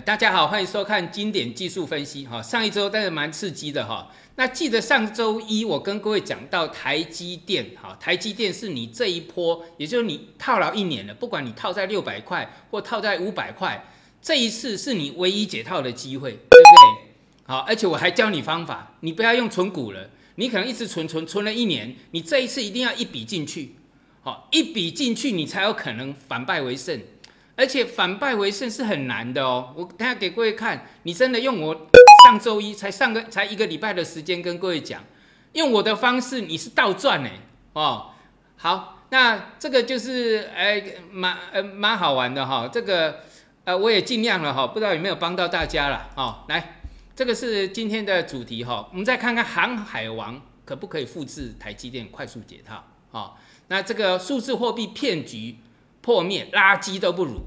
大家好，欢迎收看经典技术分析哈。上一周但是蛮刺激的哈。那记得上周一我跟各位讲到台积电哈，台积电是你这一波，也就是你套牢一年了，不管你套在六百块或套在五百块，这一次是你唯一解套的机会，对不对？好，而且我还教你方法，你不要用存股了，你可能一直存存存了一年，你这一次一定要一笔进去，好，一笔进去你才有可能反败为胜。而且反败为胜是很难的哦。我等下给各位看，你真的用我上周一才上个才一个礼拜的时间跟各位讲，用我的方式你是倒赚呢哦。好，那这个就是哎蛮呃蛮好玩的哈。这个呃我也尽量了哈，不知道有没有帮到大家了哦。来，这个是今天的主题哈。我们再看看航海王可不可以复制台积电快速解套啊？那这个数字货币骗局。破灭，垃圾都不如。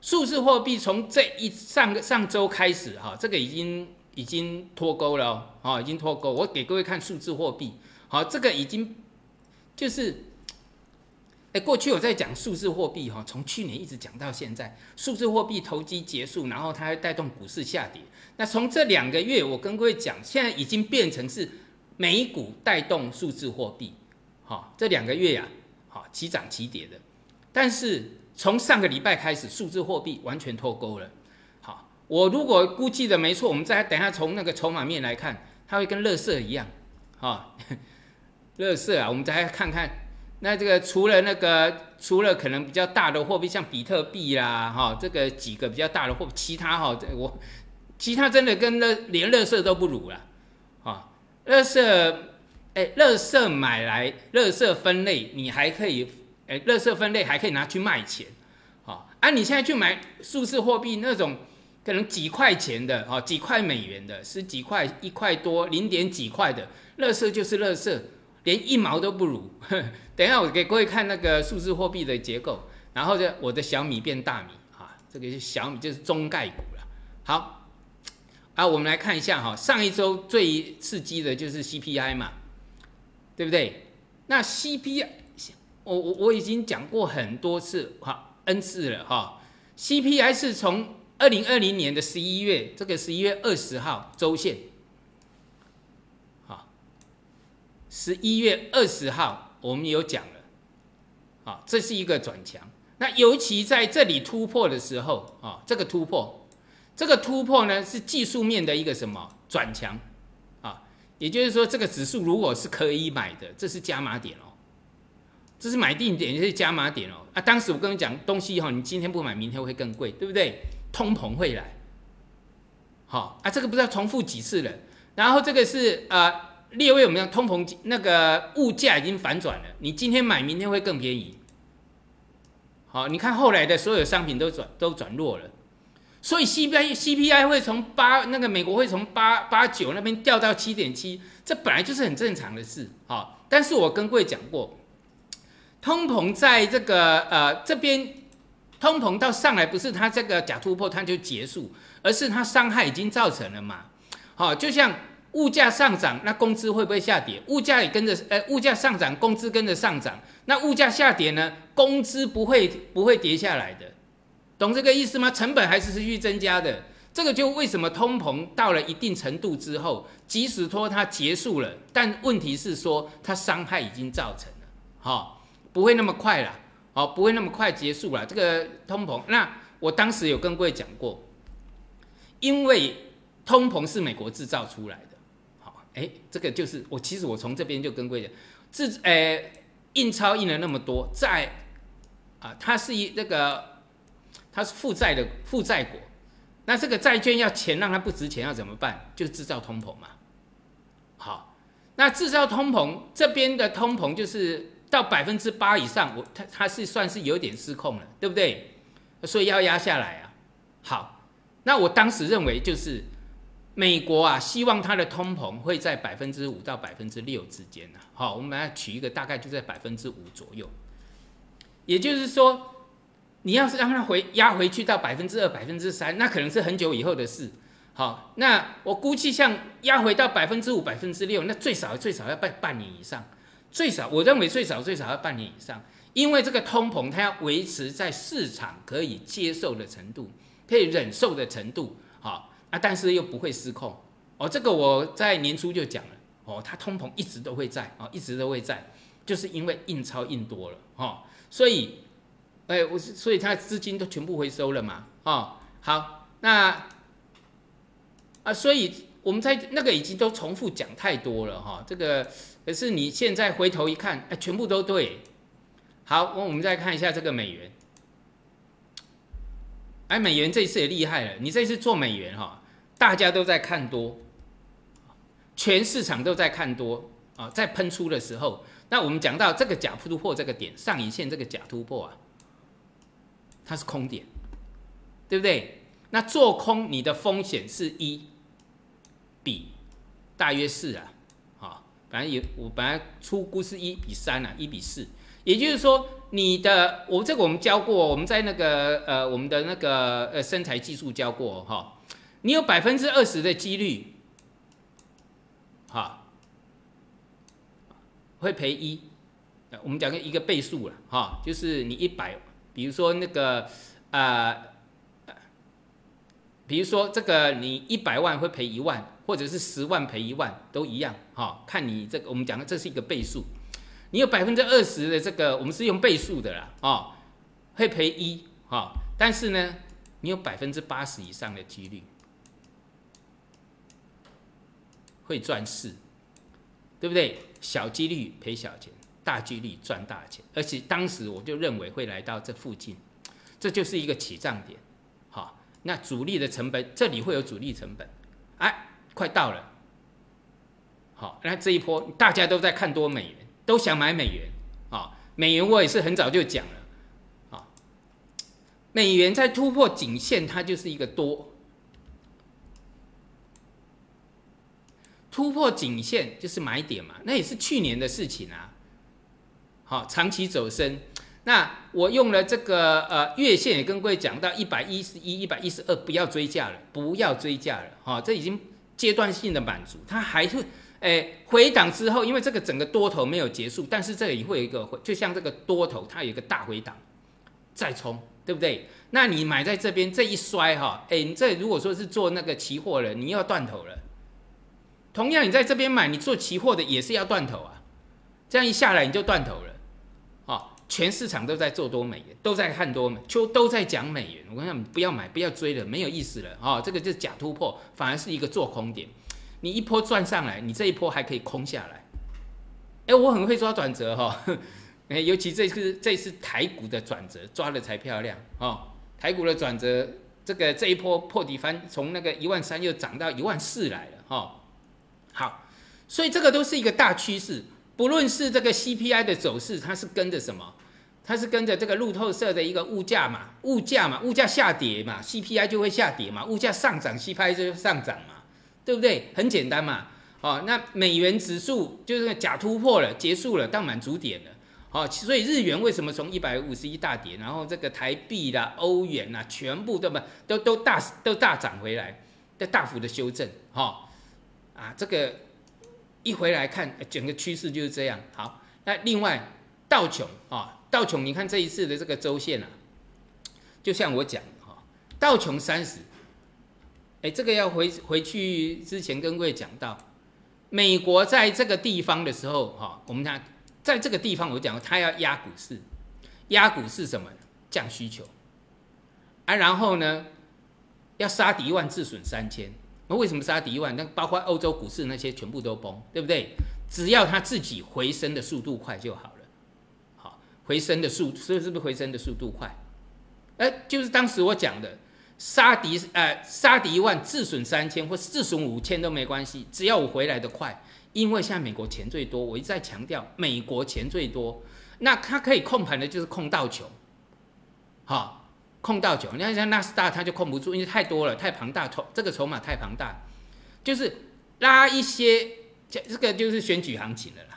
数字货币从这一上个上周开始，哈，这个已经已经脱钩了，哦，已经脱钩。我给各位看数字货币，好，这个已经就是，哎，过去我在讲数字货币，哈，从去年一直讲到现在，数字货币投机结束，然后它会带动股市下跌。那从这两个月，我跟各位讲，现在已经变成是美股带动数字货币，好，这两个月呀，好，齐涨齐跌的。但是从上个礼拜开始，数字货币完全脱钩了。好，我如果估计的没错，我们再等下从那个筹码面来看，它会跟乐色一样。哈，乐色啊，我们再看看，那这个除了那个除了可能比较大的货币，像比特币啦，哈，这个几个比较大的货，其他哈，我其他真的跟乐连乐色都不如了。啊，乐色，哎，乐色买来乐色分类，你还可以。哎，垃圾分类还可以拿去卖钱，好，啊，你现在去买数字货币那种可能几块钱的，哦，几块美元的，十几块、一块多、零点几块的，垃圾就是垃圾，连一毛都不如。等一下我给各位看那个数字货币的结构，然后就我的小米变大米，哈，这个是小米就是中概股了。好，啊，我们来看一下哈，上一周最刺激的就是 CPI 嘛，对不对？那 CPI。我我我已经讲过很多次哈 n 次了哈，CPI 是从二零二零年的十一月，这个十一月二十号周线，好，十一月二十号我们有讲了，好，这是一个转强，那尤其在这里突破的时候啊，这个突破，这个突破呢是技术面的一个什么？转强。啊，也就是说这个指数如果是可以买的，这是加码点哦。这是买定点，也是加码点哦。啊，当时我跟你讲东西哈，你今天不买，明天会更贵，对不对？通膨会来，好啊，这个不知道重复几次了。然后这个是呃，列位我们讲通膨那个物价已经反转了，你今天买，明天会更便宜。好，你看后来的所有商品都转都转弱了，所以 CPI CPI 会从八那个美国会从八八九那边掉到七点七，这本来就是很正常的事。好，但是我跟各位讲过。通膨在这个呃这边，通膨到上来不是它这个假突破它就结束，而是它伤害已经造成了嘛。好，就像物价上涨，那工资会不会下跌？物价也跟着，呃，物价上涨，工资跟着上涨。那物价下跌呢？工资不会不会跌下来的，懂这个意思吗？成本还是持续增加的。这个就为什么通膨到了一定程度之后，即使说它结束了，但问题是说它伤害已经造成了，好。不会那么快了，哦，不会那么快结束了。这个通膨，那我当时有跟各位讲过，因为通膨是美国制造出来的，好，哎，这个就是我其实我从这边就跟各位讲，制，诶，印钞印了那么多债，啊，它是一那个，它是负债的负债国，那这个债券要钱让它不值钱要怎么办？就制造通膨嘛，好，那制造通膨这边的通膨就是。到百分之八以上，我它它是算是有点失控了，对不对？所以要压下来啊。好，那我当时认为就是美国啊，希望它的通膨会在百分之五到百分之六之间呢。好，我们来取一个大概就在百分之五左右。也就是说，你要是让它回压回去到百分之二、百分之三，那可能是很久以后的事。好，那我估计像压回到百分之五、百分之六，那最少最少要半半年以上。最少，我认为最少最少要半年以上，因为这个通膨它要维持在市场可以接受的程度，可以忍受的程度，好啊，但是又不会失控哦。这个我在年初就讲了哦，它通膨一直都会在哦，一直都会在，就是因为印钞印多了哦，所以，哎，我所以它资金都全部回收了嘛，哦，好，那啊，所以我们在那个已经都重复讲太多了哈，这个可是你现在回头一看，哎，全部都对。好，我们再看一下这个美元。哎，美元这一次也厉害了。你这次做美元哈，大家都在看多，全市场都在看多啊，在喷出的时候，那我们讲到这个假突破这个点，上影线这个假突破啊，它是空点，对不对？那做空你的风险是一比大约四啊，反正也我本来出估是一比三啊，一比四。也就是说，你的我这个我们教过，我们在那个呃我们的那个呃身材技术教过哈，你有百分之二十的几率，哈，会赔一，我们讲个一个倍数了哈，就是你一百，比如说那个啊，比如说这个你一百万会赔一万，或者是十万赔一万都一样哈，看你这个我们讲的这是一个倍数。你有百分之二十的这个，我们是用倍数的啦，哦，会赔一，哈，但是呢，你有百分之八十以上的几率会赚四，对不对？小几率赔小钱，大几率赚大钱，而且当时我就认为会来到这附近，这就是一个起涨点，好，那主力的成本这里会有主力成本，哎，快到了，好，那这一波大家都在看多美元。都想买美元啊！美元我也是很早就讲了啊。美元在突破颈线，它就是一个多。突破颈线就是买点嘛，那也是去年的事情啊。好，长期走升。那我用了这个呃月线，也跟各位讲到一百一十一、一百一十二，不要追价了，不要追价了。哈，这已经阶段性的满足，它还会。哎，回档之后，因为这个整个多头没有结束，但是这里会有一个，就像这个多头，它有一个大回档，再冲，对不对？那你买在这边这一摔哈，哎，你这如果说是做那个期货的，你要断头了。同样，你在这边买，你做期货的也是要断头啊。这样一下来你就断头了，全市场都在做多美元，都在看多美，就都在讲美元。我跟你讲，不要买，不要追了，没有意思了哦，这个就是假突破，反而是一个做空点。你一波赚上来，你这一波还可以空下来。哎，我很会抓转折哈，哎，尤其这次这次台股的转折抓的才漂亮哦。台股的转折，这个这一波破底翻，从那个一万三又涨到一万四来了哈。好，所以这个都是一个大趋势。不论是这个 CPI 的走势，它是跟着什么？它是跟着这个路透社的一个物价嘛，物价嘛，物价下跌嘛，CPI 就会下跌嘛，物价上涨，CPI 就上涨嘛。对不对？很简单嘛。哦，那美元指数就是假突破了，结束了，到满足点了。好，所以日元为什么从一百五十一大跌，然后这个台币啦、欧元啦，全部都不都都大都大涨回来，在大幅的修正。哈，啊，这个一回来看，整个趋势就是这样。好，那另外道琼啊，道琼，你看这一次的这个周线啊，就像我讲哈，道琼三十。哎，这个要回回去之前跟各位讲到，美国在这个地方的时候，哈，我们看在这个地方，我讲过，它要压股市，压股市什么？降需求，啊，然后呢，要杀敌一万，自损三千。那为什么杀敌一万？那包括欧洲股市那些全部都崩，对不对？只要它自己回升的速度快就好了。回升的速，所以是不是回升的速度快？哎，就是当时我讲的。杀敌，呃，杀敌一万，自损三千，或自损五千都没关系，只要我回来的快。因为现在美国钱最多，我一再强调，美国钱最多，那它可以控盘的就是控道球，好，控道球。你看像纳斯达，它就控不住，因为太多了，太庞大，筹这个筹码太庞大，就是拉一些，这这个就是选举行情了，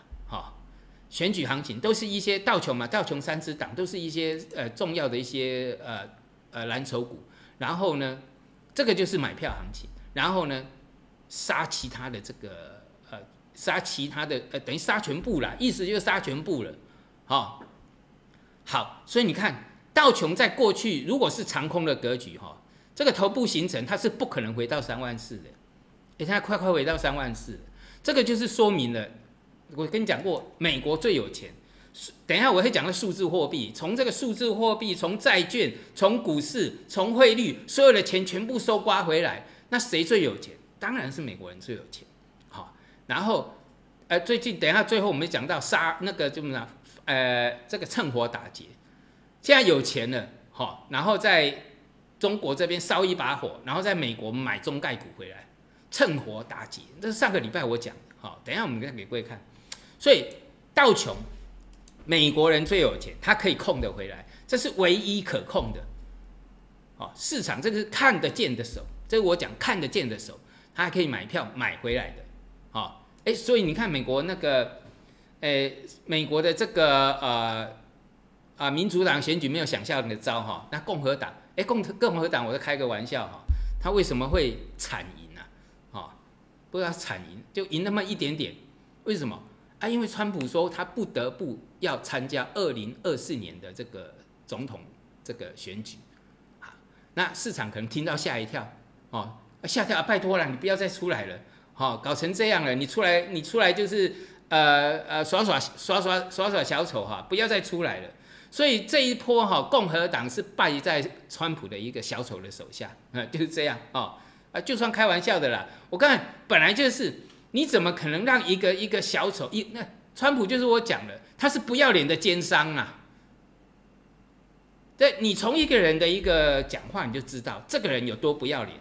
选举行情都是一些道琼嘛，道琼三只党都是一些呃重要的一些呃呃蓝筹股。然后呢，这个就是买票行情。然后呢，杀其他的这个呃，杀其他的呃，等于杀全部了，意思就是杀全部了。好，好，所以你看道琼在过去如果是长空的格局哈，这个头部形成它是不可能回到三万四的，哎，它快快回到三万四，这个就是说明了，我跟你讲过，美国最有钱。等一下我会讲个数字货币，从这个数字货币，从债券，从股市，从汇率，所有的钱全部收刮回来，那谁最有钱？当然是美国人最有钱。好，然后。呃，最近等一下，最后我们讲到杀那个怎么讲？呃，这个趁火打劫，现在有钱了，好，然后在中国这边烧一把火，然后在美国买中概股回来，趁火打劫。这是上个礼拜我讲的，好，等一下我们再给各位看。所以道琼，美国人最有钱，他可以控得回来，这是唯一可控的。哦，市场这个是看得见的手，这是我讲看得见的手，他还可以买票买回来的，哦。哎，所以你看美国那个，诶，美国的这个呃啊，民主党选举没有想象的糟哈，那共和党，哎，共共和党，我在开个玩笑哈，他为什么会惨赢呢？哦，不知道惨赢就赢那么一点点，为什么？啊，因为川普说他不得不要参加二零二四年的这个总统这个选举，啊，那市场可能听到吓一跳，哦，吓跳，拜托了，你不要再出来了。好，搞成这样了，你出来，你出来就是呃呃耍耍耍耍耍耍小丑哈，不要再出来了。所以这一波哈，共和党是败在川普的一个小丑的手下，啊，就是这样啊啊，就算开玩笑的啦。我看本来就是，你怎么可能让一个一个小丑一那川普就是我讲的，他是不要脸的奸商啊。对，你从一个人的一个讲话你就知道这个人有多不要脸。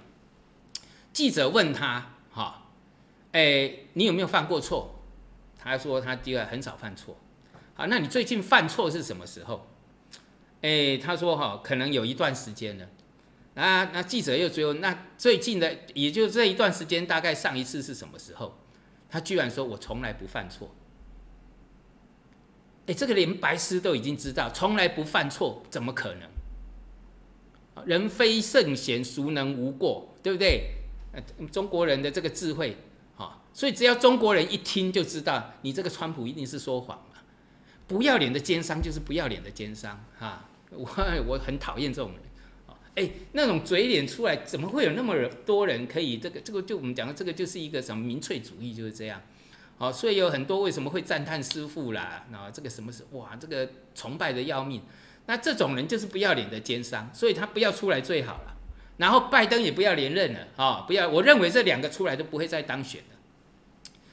记者问他，哈。哎，你有没有犯过错？他说他第二很少犯错。好，那你最近犯错是什么时候？哎，他说哈，可能有一段时间了。那那记者又追问，那最近的，也就这一段时间，大概上一次是什么时候？他居然说我从来不犯错。哎，这个连白痴都已经知道，从来不犯错，怎么可能？人非圣贤，孰能无过？对不对？呃，中国人的这个智慧。所以只要中国人一听就知道，你这个川普一定是说谎嘛，不要脸的奸商就是不要脸的奸商哈，我 我很讨厌这种人，哎，那种嘴脸出来，怎么会有那么多人可以这个这个就我们讲的这个就是一个什么民粹主义就是这样，好，所以有很多为什么会赞叹师傅啦，然后，这个什么是哇，这个崇拜的要命，那这种人就是不要脸的奸商，所以他不要出来最好了，然后拜登也不要连任了啊，不要，我认为这两个出来都不会再当选。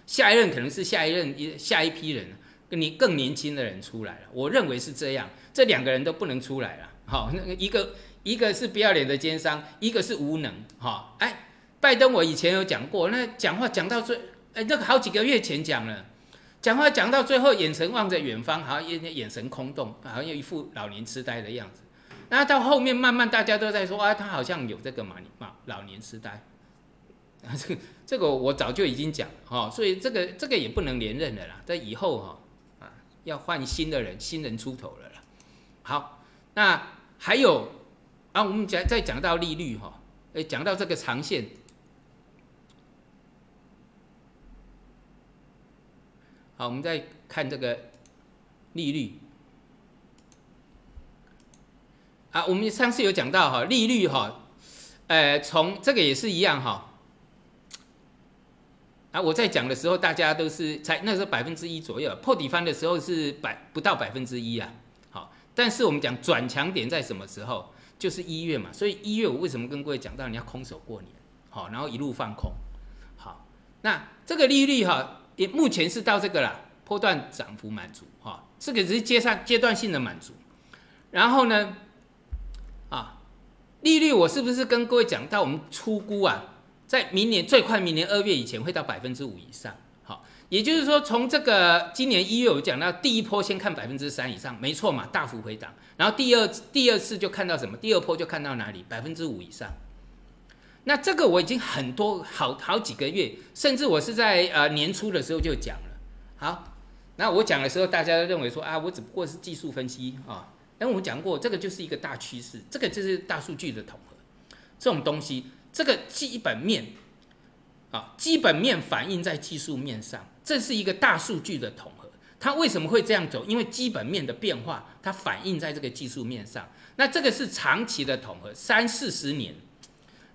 下一任可能是下一任一下一批人，跟你更年轻的人出来了。我认为是这样，这两个人都不能出来了。好，那个一个一个是不要脸的奸商，一个是无能。哈，哎，拜登我以前有讲过，那讲话讲到最，哎，那个好几个月前讲了，讲话讲到最后，眼神望着远方，好像眼眼神空洞，好像有一副老年痴呆的样子。那到后面慢慢大家都在说，啊，他好像有这个嘛嘛老年痴呆。啊，这个这个我早就已经讲哈，所以这个这个也不能连任了啦，在以后哈啊要换新的人，新人出头了啦。好，那还有啊，我们讲再讲到利率哈，诶，讲到这个长线，好，我们再看这个利率啊，我们上次有讲到哈，利率哈，呃，从这个也是一样哈。啊，我在讲的时候，大家都是才那时候百分之一左右，破底翻的时候是百不到百分之一啊。好，但是我们讲转强点在什么时候？就是一月嘛。所以一月我为什么跟各位讲到你要空手过年？好，然后一路放空。好，那这个利率哈，也目前是到这个啦，波段涨幅满足哈，这个只是阶上阶段性的满足。然后呢，啊，利率我是不是跟各位讲到我们出估啊？在明年最快明年二月以前会到百分之五以上，也就是说从这个今年一月我讲到第一波先看百分之三以上，没错嘛，大幅回档，然后第二第二次就看到什么？第二波就看到哪里？百分之五以上。那这个我已经很多好好几个月，甚至我是在呃年初的时候就讲了。好，那我讲的时候，大家都认为说啊，我只不过是技术分析啊，但我讲过这个就是一个大趋势，这个就是大数据的统合，这种东西。这个基本面啊，基本面反映在技术面上，这是一个大数据的统合。它为什么会这样走？因为基本面的变化，它反映在这个技术面上。那这个是长期的统合，三四十年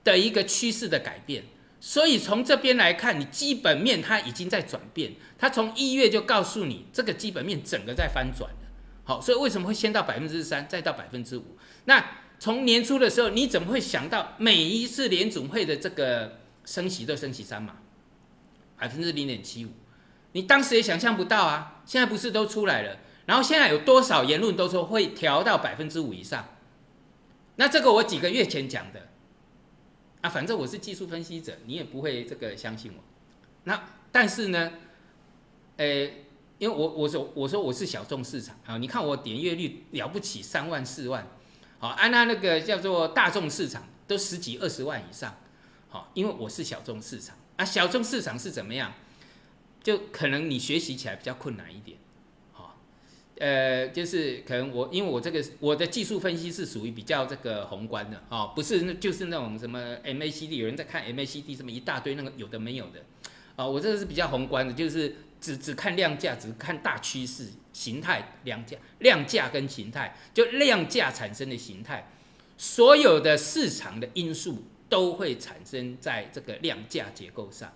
的一个趋势的改变。所以从这边来看，你基本面它已经在转变。它从一月就告诉你，这个基本面整个在翻转。好，所以为什么会先到百分之三，再到百分之五？那从年初的时候，你怎么会想到每一次联总会的这个升息都升息三嘛，百分之零点七五？你当时也想象不到啊！现在不是都出来了？然后现在有多少言论都说会调到百分之五以上？那这个我几个月前讲的啊，反正我是技术分析者，你也不会这个相信我。那但是呢，呃，因为我我说我说我是小众市场啊，你看我点阅率了不起三万四万，好，按他那个叫做大众市场都十几二十万以上，好，因为我是小众市场啊，小众市场是怎么样？就可能你学习起来比较困难一点，好，呃，就是可能我因为我这个我的技术分析是属于比较这个宏观的哦，不是就是那种什么 MACD，有人在看 MACD 什么一大堆那个有的没有的，啊，我这个是比较宏观的，就是只只看量价，只看大趋势形态量价量价跟形态，就量价产生的形态，所有的市场的因素都会产生在这个量价结构上，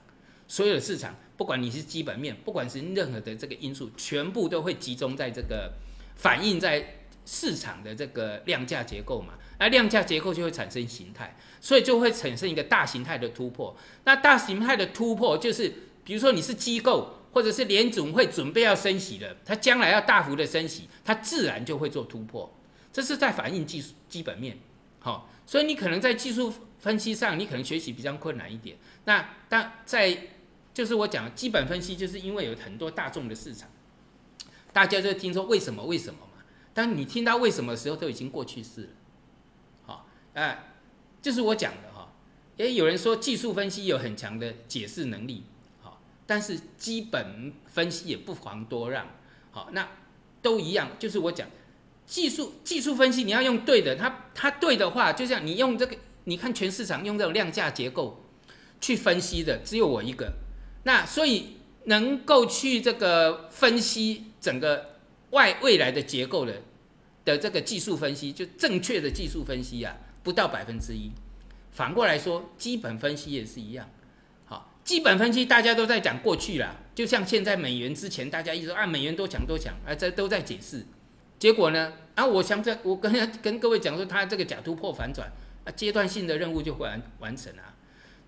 所有的市场。不管你是基本面，不管是任何的这个因素，全部都会集中在这个反映在市场的这个量价结构嘛？那量价结构就会产生形态，所以就会产生一个大形态的突破。那大形态的突破就是，比如说你是机构，或者是联总会准备要升息的，它将来要大幅的升息，它自然就会做突破。这是在反映技术基本面。好，所以你可能在技术分析上，你可能学习比较困难一点。那但在就是我讲基本分析，就是因为有很多大众的市场，大家就听说为什么为什么嘛。当你听到为什么的时候，都已经过去式了。好，哎，就是我讲的哈。也有人说技术分析有很强的解释能力，好，但是基本分析也不遑多让。好，那都一样，就是我讲技术技术分析，你要用对的，它它对的话，就像你用这个，你看全市场用这种量价结构去分析的，只有我一个。那所以能够去这个分析整个外未来的结构的的这个技术分析，就正确的技术分析啊，不到百分之一。反过来说，基本分析也是一样。好，基本分析大家都在讲过去啦，就像现在美元之前，大家一直按啊美元多强多强，啊这都在解释。结果呢，啊我想在我跟跟各位讲说，它这个假突破反转阶段性的任务就会完完成了。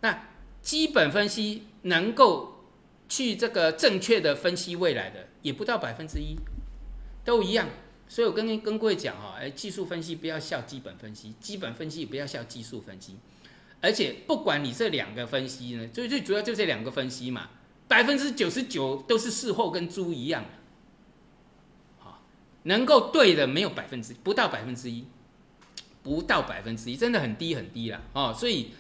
那基本分析能够去这个正确的分析未来的，也不到百分之一，都一样。所以我跟跟各位讲啊，哎，技术分析不要笑基本分析，基本分析也不要笑技术分析。而且不管你这两个分析呢，最最主要就这两个分析嘛，百分之九十九都是事后跟猪一样。好，能够对的没有百分之不到百分之一，不到百分之一，真的很低很低了哦。所以。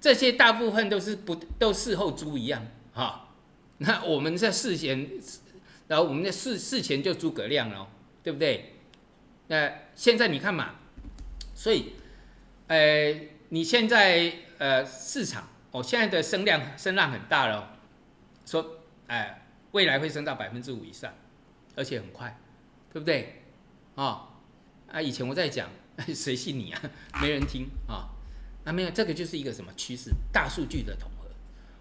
这些大部分都是不都事后猪一样哈，那我们在事前，然后我们在事事前就诸葛亮了，对不对？那现在你看嘛，所以，呃，你现在呃市场哦，现在的声量声浪很大了，说哎未来会升到百分之五以上，而且很快，对不对？啊啊，以前我在讲，谁信你啊？没人听啊。那没有，这个就是一个什么趋势？大数据的统合，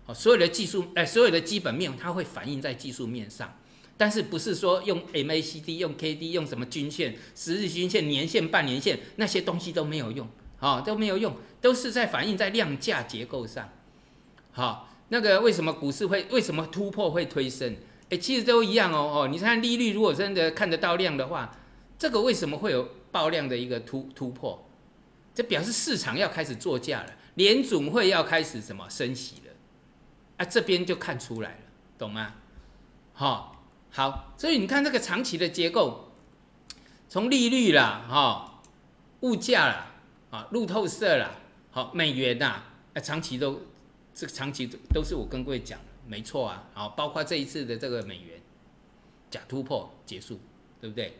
好，所有的技术，哎，所有的基本面，它会反映在技术面上，但是不是说用 MACD、用 KD、用什么均线、十日均线、年线、半年线那些东西都没有用，啊，都没有用，都是在反映在量价结构上，好，那个为什么股市会为什么突破会推升？哎，其实都一样哦，哦，你看利率如果真的看得到量的话，这个为什么会有爆量的一个突突破？这表示市场要开始作价了，联总会要开始什么升息了，啊，这边就看出来了，懂吗？好，好，所以你看这个长期的结构，从利率啦，哈，物价啦，啊，路透社啦，好，美元呐，啊，长期都这个长期都是我跟各位讲的，没错啊，好，包括这一次的这个美元假突破结束，对不对？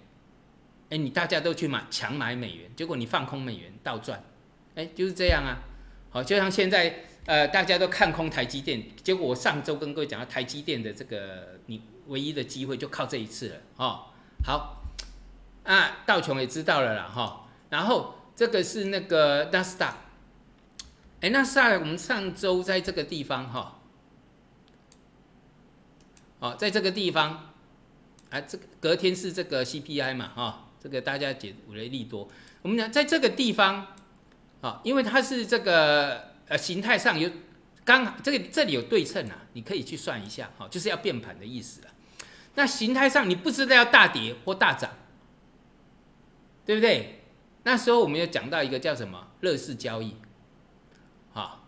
哎，你大家都去买强买美元，结果你放空美元倒赚，哎，就是这样啊。好，就像现在呃，大家都看空台积电，结果我上周跟各位讲到台积电的这个，你唯一的机会就靠这一次了哦。好，啊，道琼也知道了啦哈。然后这个是那个纳斯达，哎，纳斯达我们上周在这个地方哈，哦，在这个地方，啊，这个隔天是这个 CPI 嘛哈，这个大家解读为利多。我们讲在这个地方，啊，因为它是这个呃形态上有刚好这个这里有对称啊，你可以去算一下哈，就是要变盘的意思了。那形态上你不知道要大跌或大涨，对不对？那时候我们有讲到一个叫什么乐视交易，好，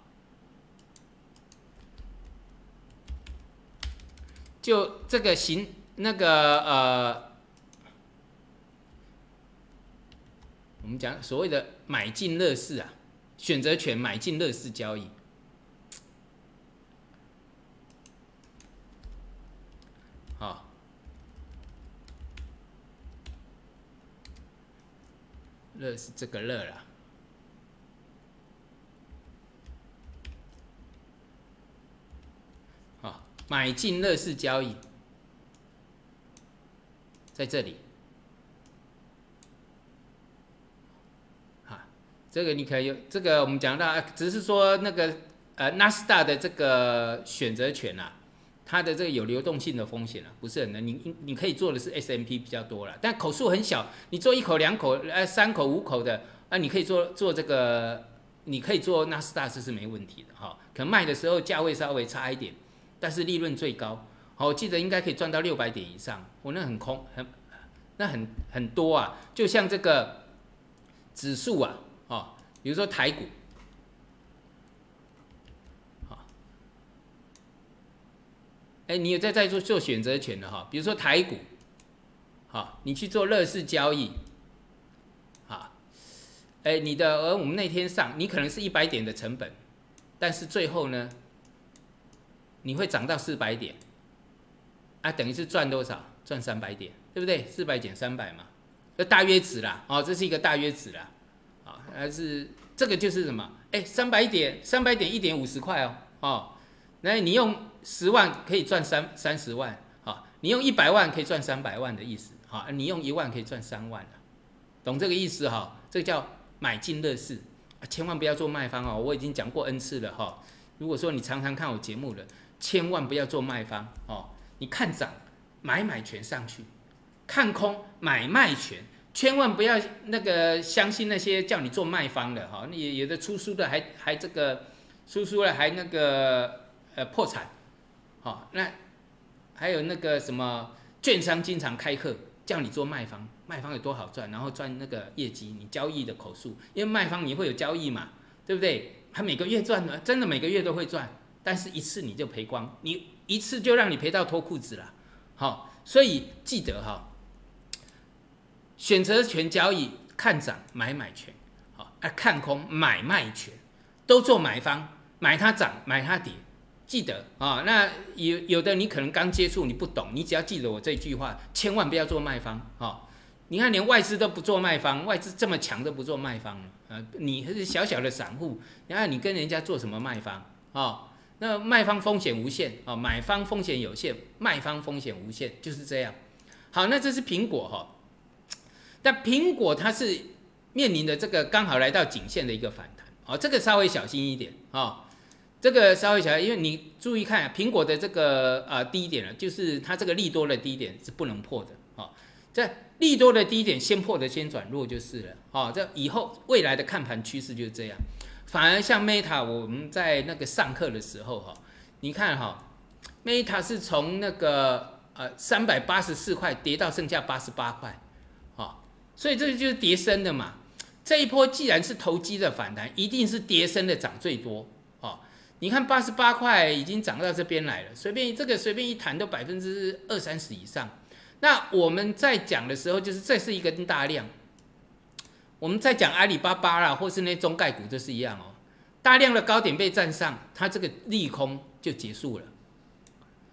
就这个形那个呃，我们讲所谓的买进乐视啊，选择权买进乐视交易。乐是这个乐了，好，买进乐视交易，在这里，好，这个你可以用这个我们讲到，只是说那个呃纳斯达的这个选择权啊。它的这个有流动性的风险啊，不是很难。你你可以做的是 S M P 比较多了，但口数很小。你做一口两口呃三口五口的啊，你可以做做这个，你可以做纳斯达斯是没问题的哈。可能卖的时候价位稍微差一点，但是利润最高。好，我记得应该可以赚到六百点以上。我那很空很那很很多啊，就像这个指数啊，比如说台股。好。哎，你有在在做做选择权的哈，比如说台股，好，你去做乐视交易，好，哎，你的而我们那天上，你可能是一百点的成本，但是最后呢，你会涨到四百点，啊，等于是赚多少？赚三百点，对不对？四百减三百嘛，这大约值啦，哦，这是一个大约值啦，啊，还是这个就是什么？哎，三百点，三百点一点五十块哦，哦，那你用。十万可以赚三三十万，好，你用一百万可以赚三百万的意思，好，你用一万可以赚三万懂这个意思哈？这个叫买进乐视，千万不要做卖方哦，我已经讲过 n 次了哈。如果说你常常看我节目的，千万不要做卖方哦。你看涨买买权上去，看空买卖权，千万不要那个相信那些叫你做卖方的哈。你有的出书的还还这个出书了还那个呃破产。好，那还有那个什么券商经常开课叫你做卖方，卖方有多好赚，然后赚那个业绩，你交易的口数，因为卖方你会有交易嘛，对不对？他每个月赚的，真的每个月都会赚，但是一次你就赔光，你一次就让你赔到脱裤子了。好，所以记得哈，选择权交易看涨买买权，好，啊看空买卖权，都做买方，买它涨买它跌。记得啊，那有有的你可能刚接触，你不懂，你只要记得我这句话，千万不要做卖方啊！你看连外资都不做卖方，外资这么强都不做卖方了你是小小的散户，然后你跟人家做什么卖方啊？那卖方风险无限啊，买方风险有限，卖方风险无限，就是这样。好，那这是苹果哈，但苹果它是面临的这个刚好来到颈线的一个反弹，哦，这个稍微小心一点啊。这个稍微小心，因为你注意看苹果的这个呃低点了，就是它这个利多的低点是不能破的哦。这利多的低点先破的先转弱就是了哦。这以后未来的看盘趋势就是这样。反而像 Meta，我们在那个上课的时候哈，你看哈，Meta 是从那个呃三百八十四块跌到剩下八十八块，所以这个就是跌升的嘛。这一波既然是投机的反弹，一定是跌升的涨最多哦。你看八十八块已经涨到这边来了，随便这个随便一弹都百分之二三十以上。那我们在讲的时候，就是这是一根大量。我们在讲阿里巴巴啦，或是那中概股都是一样哦。大量的高点被占上，它这个利空就结束了。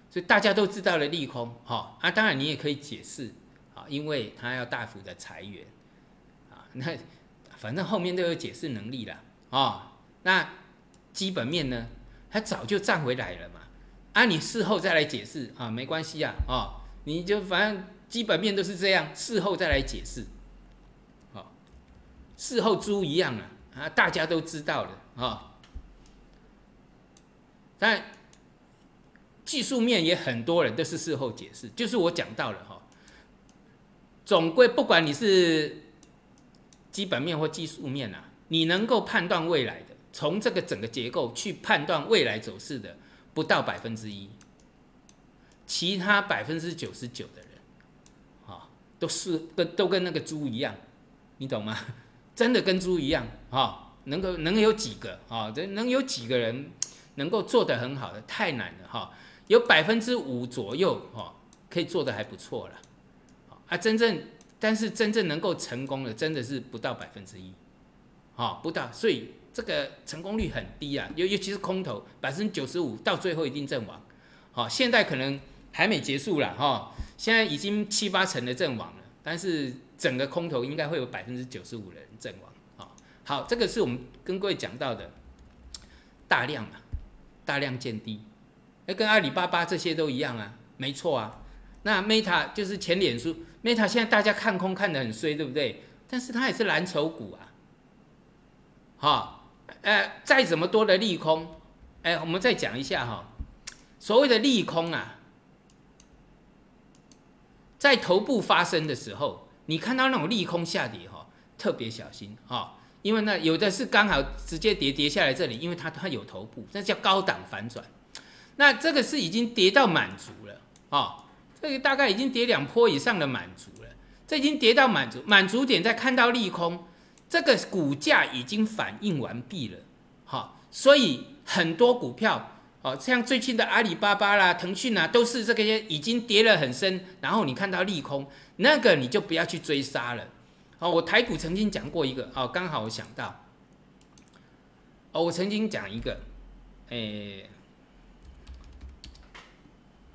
所以大家都知道了利空，哈啊，当然你也可以解释啊，因为他要大幅的裁员啊，那反正后面都有解释能力了啊。那基本面呢？它早就站回来了嘛，啊，你事后再来解释啊，没关系啊，哦，你就反正基本面都是这样，事后再来解释，好，事后猪一样啊，啊，大家都知道了啊，但技术面也很多人都是事后解释，就是我讲到了哈，总归不管你是基本面或技术面啊，你能够判断未来的，从这个整个结构去判断未来走势的。不到百分之一，其他百分之九十九的人，啊，都是跟都跟那个猪一样，你懂吗？真的跟猪一样啊！能够能有几个啊？这能有几个人能够做得很好的？太难了哈！有百分之五左右哈，可以做得还不错了。啊，真正但是真正能够成功的，真的是不到百分之一，啊，不到，所以。这个成功率很低啊，尤尤其是空头，百分之九十五到最后一定阵亡。好，现在可能还没结束了哈，现在已经七八成的阵亡了，但是整个空头应该会有百分之九十五的人阵亡。好，好，这个是我们跟各位讲到的大量啊，大量见低，那跟阿里巴巴这些都一样啊，没错啊。那 Meta 就是前脸书，Meta 现在大家看空看得很衰，对不对？但是它也是蓝筹股啊，哈。呃，再怎么多的利空，哎，我们再讲一下哈。所谓的利空啊，在头部发生的时候，你看到那种利空下跌哈，特别小心哈，因为呢，有的是刚好直接跌跌下来这里，因为它它有头部，那叫高档反转。那这个是已经跌到满足了啊，这个大概已经跌两波以上的满足了，这已经跌到满足，满足点再看到利空。这个股价已经反应完毕了，好，所以很多股票，哦，像最近的阿里巴巴啦、腾讯啊，都是这个些已经跌了很深，然后你看到利空，那个你就不要去追杀了。哦，我台股曾经讲过一个，哦，刚好我想到，哦，我曾经讲一个，诶，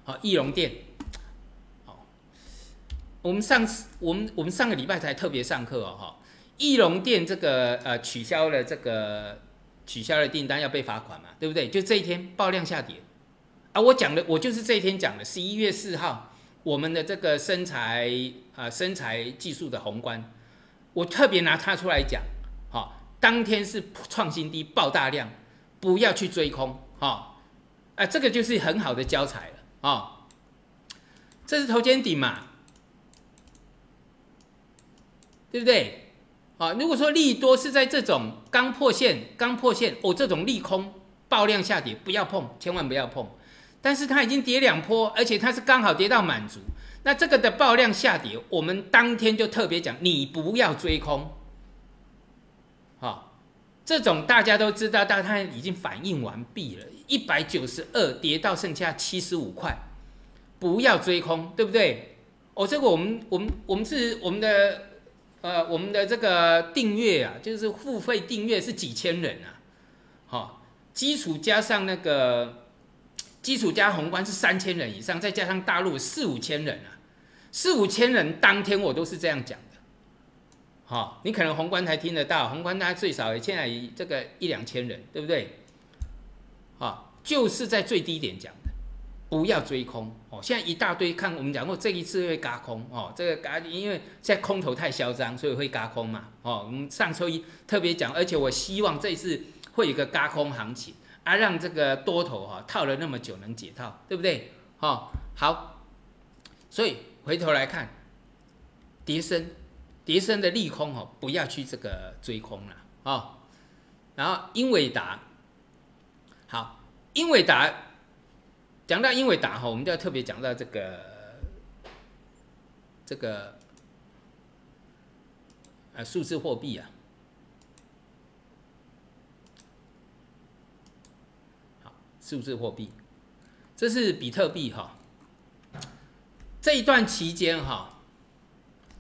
好，易容店，我们上次我们我们上个礼拜才特别上课哦，哈。翼龙店这个呃取消了这个取消了订单要被罚款嘛，对不对？就这一天爆量下跌啊！我讲的我就是这一天讲的，十一月四号我们的这个身材啊身材技术的宏观，我特别拿它出来讲，好，当天是创新低爆大量，不要去追空，哈啊，这个就是很好的教材了啊，这是头肩顶嘛，对不对？啊，如果说利多是在这种刚破线、刚破线哦，这种利空爆量下跌，不要碰，千万不要碰。但是它已经跌两波，而且它是刚好跌到满足，那这个的爆量下跌，我们当天就特别讲，你不要追空。好，这种大家都知道，但它已经反应完毕了，一百九十二跌到剩下七十五块，不要追空，对不对？哦，这个我们我们我们是我们的。呃，我们的这个订阅啊，就是付费订阅是几千人啊，好，基础加上那个基础加宏观是三千人以上，再加上大陆四五千人啊，四五千人当天我都是这样讲的，好，你可能宏观才听得到，宏观大概最少也现在这个一两千人，对不对？好，就是在最低点讲。不要追空哦！现在一大堆看我们讲过，这一次会嘎空哦。这个嘎，因为现在空头太嚣张，所以会嘎空嘛。哦，我们上周一特别讲，而且我希望这一次会有个嘎空行情，啊，让这个多头哈套了那么久能解套，对不对？哦，好，所以回头来看，叠升，叠升的利空哦，不要去这个追空了哦。然后英伟达，好，英伟达。讲到英伟达哈，我们就要特别讲到这个这个呃数字货币啊，好，数字货币，这是比特币哈。这一段期间哈，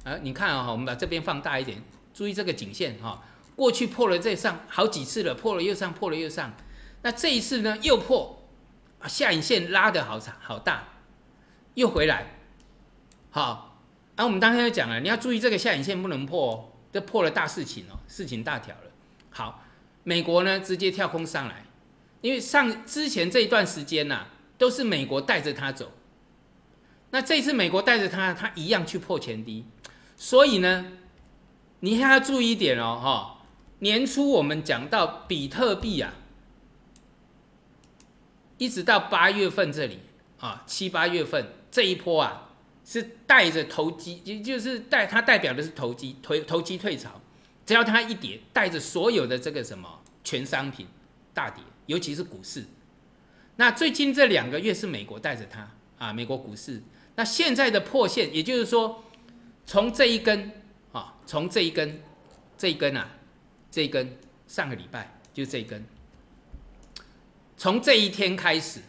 啊，你看啊，我们把这边放大一点，注意这个颈线哈，过去破了再上好几次了，破了又上，破了又上，那这一次呢又破。下影线拉的好长好大，又回来，好，啊，我们当天就讲了，你要注意这个下影线不能破哦，这破了大事情哦，事情大条了。好，美国呢直接跳空上来，因为上之前这一段时间呐，都是美国带着它走。那这次美国带着它，它一样去破前低，所以呢，你还要注意一点哦，哈。年初我们讲到比特币啊，一直到八月份这里啊，七八月份这一波啊，是带着投机，也就是带它代表的是投机推投机退潮，只要它一跌，带着所有的这个什么全商品大跌，尤其是股市。那最近这两个月是美国带着它啊，美国股市。那现在的破线，也就是说，从这一根啊，从这一根，这一根啊。这一根上个礼拜就这一根，从这一天开始，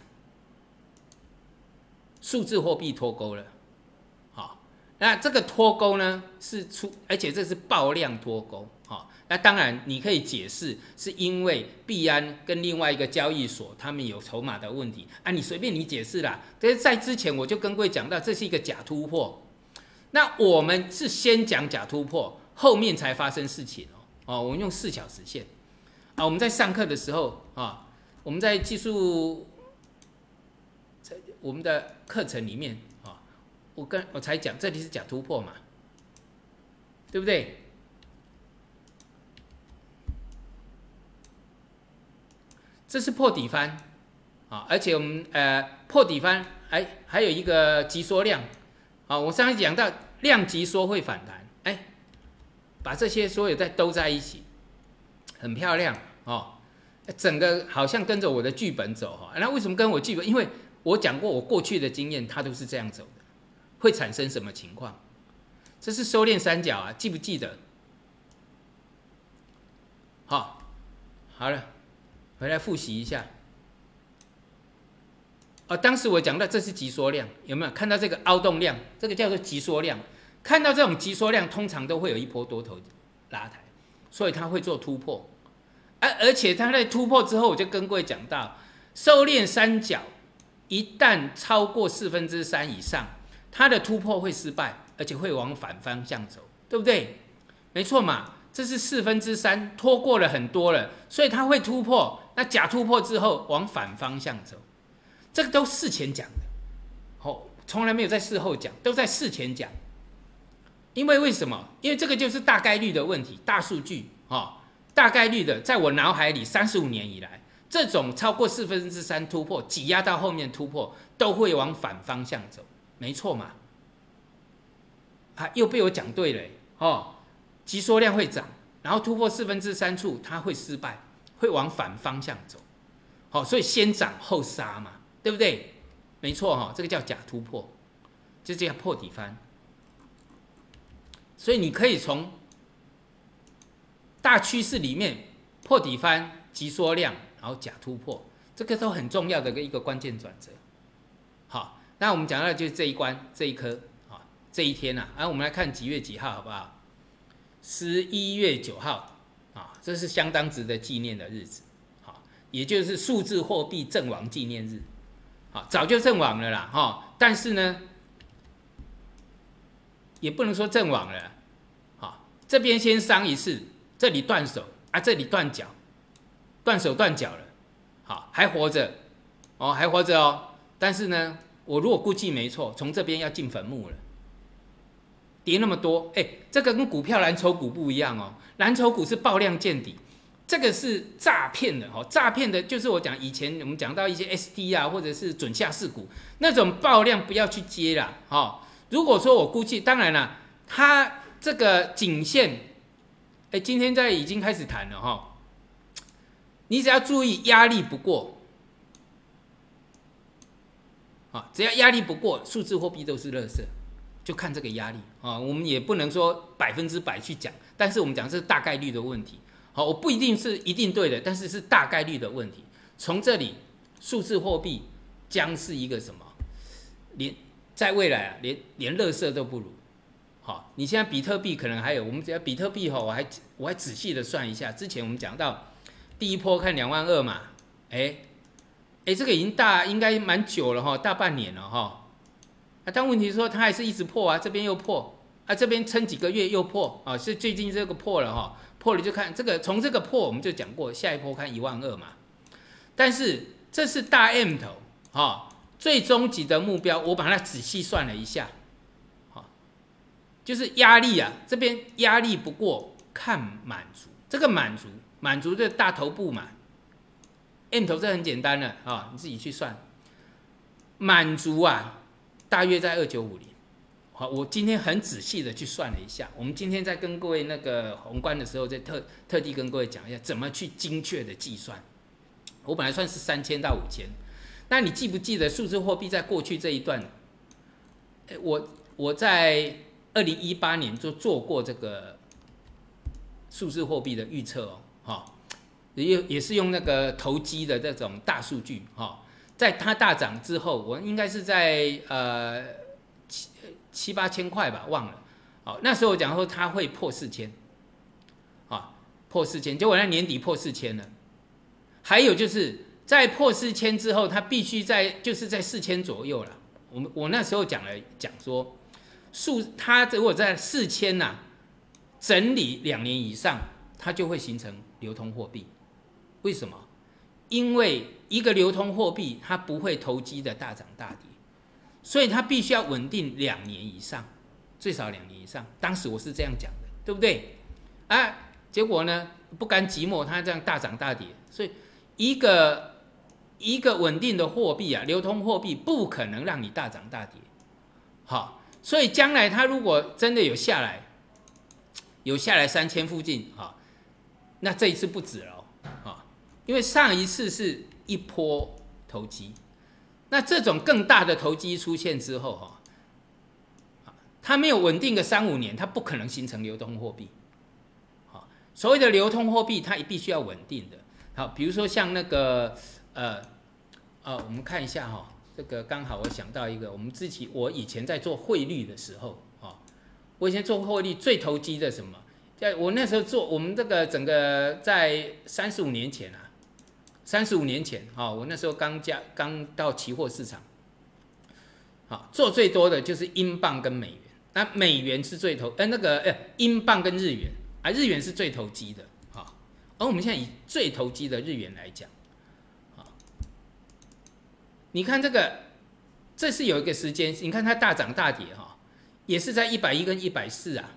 数字货币脱钩了，好，那这个脱钩呢是出，而且这是爆量脱钩，好，那当然你可以解释是因为币安跟另外一个交易所他们有筹码的问题啊，你随便你解释啦。但是在之前我就跟各位讲到，这是一个假突破，那我们是先讲假突破，后面才发生事情哦。哦，我们用四小时线啊！我们在上课的时候啊，我们在技术在我们的课程里面啊，我跟我才讲这里是假突破嘛，对不对？这是破底翻啊，而且我们呃破底翻还还有一个急缩量啊，我上次讲到量级缩会反弹。哎把这些所有再都在一起，很漂亮哦，整个好像跟着我的剧本走哈。那为什么跟我剧本？因为我讲过我过去的经验，它都是这样走的，会产生什么情况？这是收敛三角啊，记不记得？好，好了，回来复习一下。哦，当时我讲到这是急缩量，有没有看到这个凹动量？这个叫做急缩量。看到这种急缩量，通常都会有一波多头拉抬，所以它会做突破，而而且它在突破之后，我就跟各位讲到，收敛三角一旦超过四分之三以上，它的突破会失败，而且会往反方向走，对不对？没错嘛，这是四分之三拖过了很多了，所以它会突破，那假突破之后往反方向走，这个都事前讲的，哦，从来没有在事后讲，都在事前讲。因为为什么？因为这个就是大概率的问题，大数据啊，大概率的，在我脑海里，三十五年以来，这种超过四分之三突破，挤压到后面突破，都会往反方向走，没错嘛？啊，又被我讲对了哦，急缩量会涨，然后突破四分之三处，它会失败，会往反方向走，好，所以先涨后杀嘛，对不对？没错哈，这个叫假突破，就这样破底翻。所以你可以从大趋势里面破底翻、急缩量，然后假突破，这个都很重要的一个关键转折。好，那我们讲到就是这一关这一颗啊，这一天呐，啊，我们来看几月几号好不好？十一月九号啊，这是相当值得纪念的日子。好，也就是数字货币阵亡纪念日。好，早就阵亡了啦，哈，但是呢。也不能说阵亡了，好，这边先伤一次，这里断手啊，这里断脚，断手断脚了，好，还活着，哦，还活着哦，但是呢，我如果估计没错，从这边要进坟墓了，跌那么多，哎，这个跟股票蓝筹股不一样哦，蓝筹股是爆量见底，这个是诈骗的哦，诈骗的就是我讲以前我们讲到一些 S D 啊，或者是准下市股那种爆量，不要去接了，哦。如果说我估计，当然了，它这个颈线，哎，今天在已经开始谈了哈。你只要注意压力不过，啊，只要压力不过，数字货币都是垃圾，就看这个压力啊。我们也不能说百分之百去讲，但是我们讲是大概率的问题。好，我不一定是一定对的，但是是大概率的问题。从这里，数字货币将是一个什么连？在未来啊，连连乐色都不如。好，你现在比特币可能还有，我们只要比特币哈，我还我还仔细的算一下，之前我们讲到第一波看两万二嘛，哎哎，这个已经大应该蛮久了哈，大半年了哈。啊，但问题是说它还是一直破啊，这边又破啊，这边撑几个月又破啊，是最近这个破了哈，破了就看这个从这个破我们就讲过，下一波看一万二嘛。但是这是大 M 头哈。最终极的目标，我把它仔细算了一下，就是压力啊，这边压力不过看满足，这个满足满足的大头部嘛，M 头这很简单的啊，你自己去算，满足啊，大约在二九五零。好，我今天很仔细的去算了一下，我们今天在跟各位那个宏观的时候，在特特地跟各位讲一下怎么去精确的计算。我本来算是三千到五千，那你记不记得数字货币在过去这一段？我我在二零一八年就做过这个数字货币的预测哦，哈，也也是用那个投机的这种大数据哈，在它大涨之后，我应该是在呃七七八千块吧，忘了，好，那时候我讲说它会破四千，啊，破四千，结果在年底破四千了。还有就是在破四千之后，它必须在就是在四千左右了。我们我那时候讲了讲说，数它如果在四千呐整理两年以上，它就会形成流通货币。为什么？因为一个流通货币它不会投机的大涨大跌，所以它必须要稳定两年以上，最少两年以上。当时我是这样讲的，对不对？啊，结果呢不甘寂寞，它这样大涨大跌，所以。一个一个稳定的货币啊，流通货币不可能让你大涨大跌，好，所以将来它如果真的有下来，有下来三千附近，哈，那这一次不止了，啊，因为上一次是一波投机，那这种更大的投机出现之后，哈，它没有稳定个三五年，它不可能形成流通货币，好，所谓的流通货币，它也必须要稳定的。好，比如说像那个，呃，呃，我们看一下哈，这个刚好我想到一个，我们自己我以前在做汇率的时候，啊，我以前做汇率最投机的什么？在我那时候做，我们这个整个在三十五年前啊，三十五年前啊，我那时候刚加刚到期货市场，好，做最多的就是英镑跟美元，那美元是最投，呃，那个呃，英镑跟日元，啊，日元是最投机的。而我们现在以最投机的日元来讲，你看这个，这是有一个时间，你看它大涨大跌哈，也是在一百一跟一百四啊，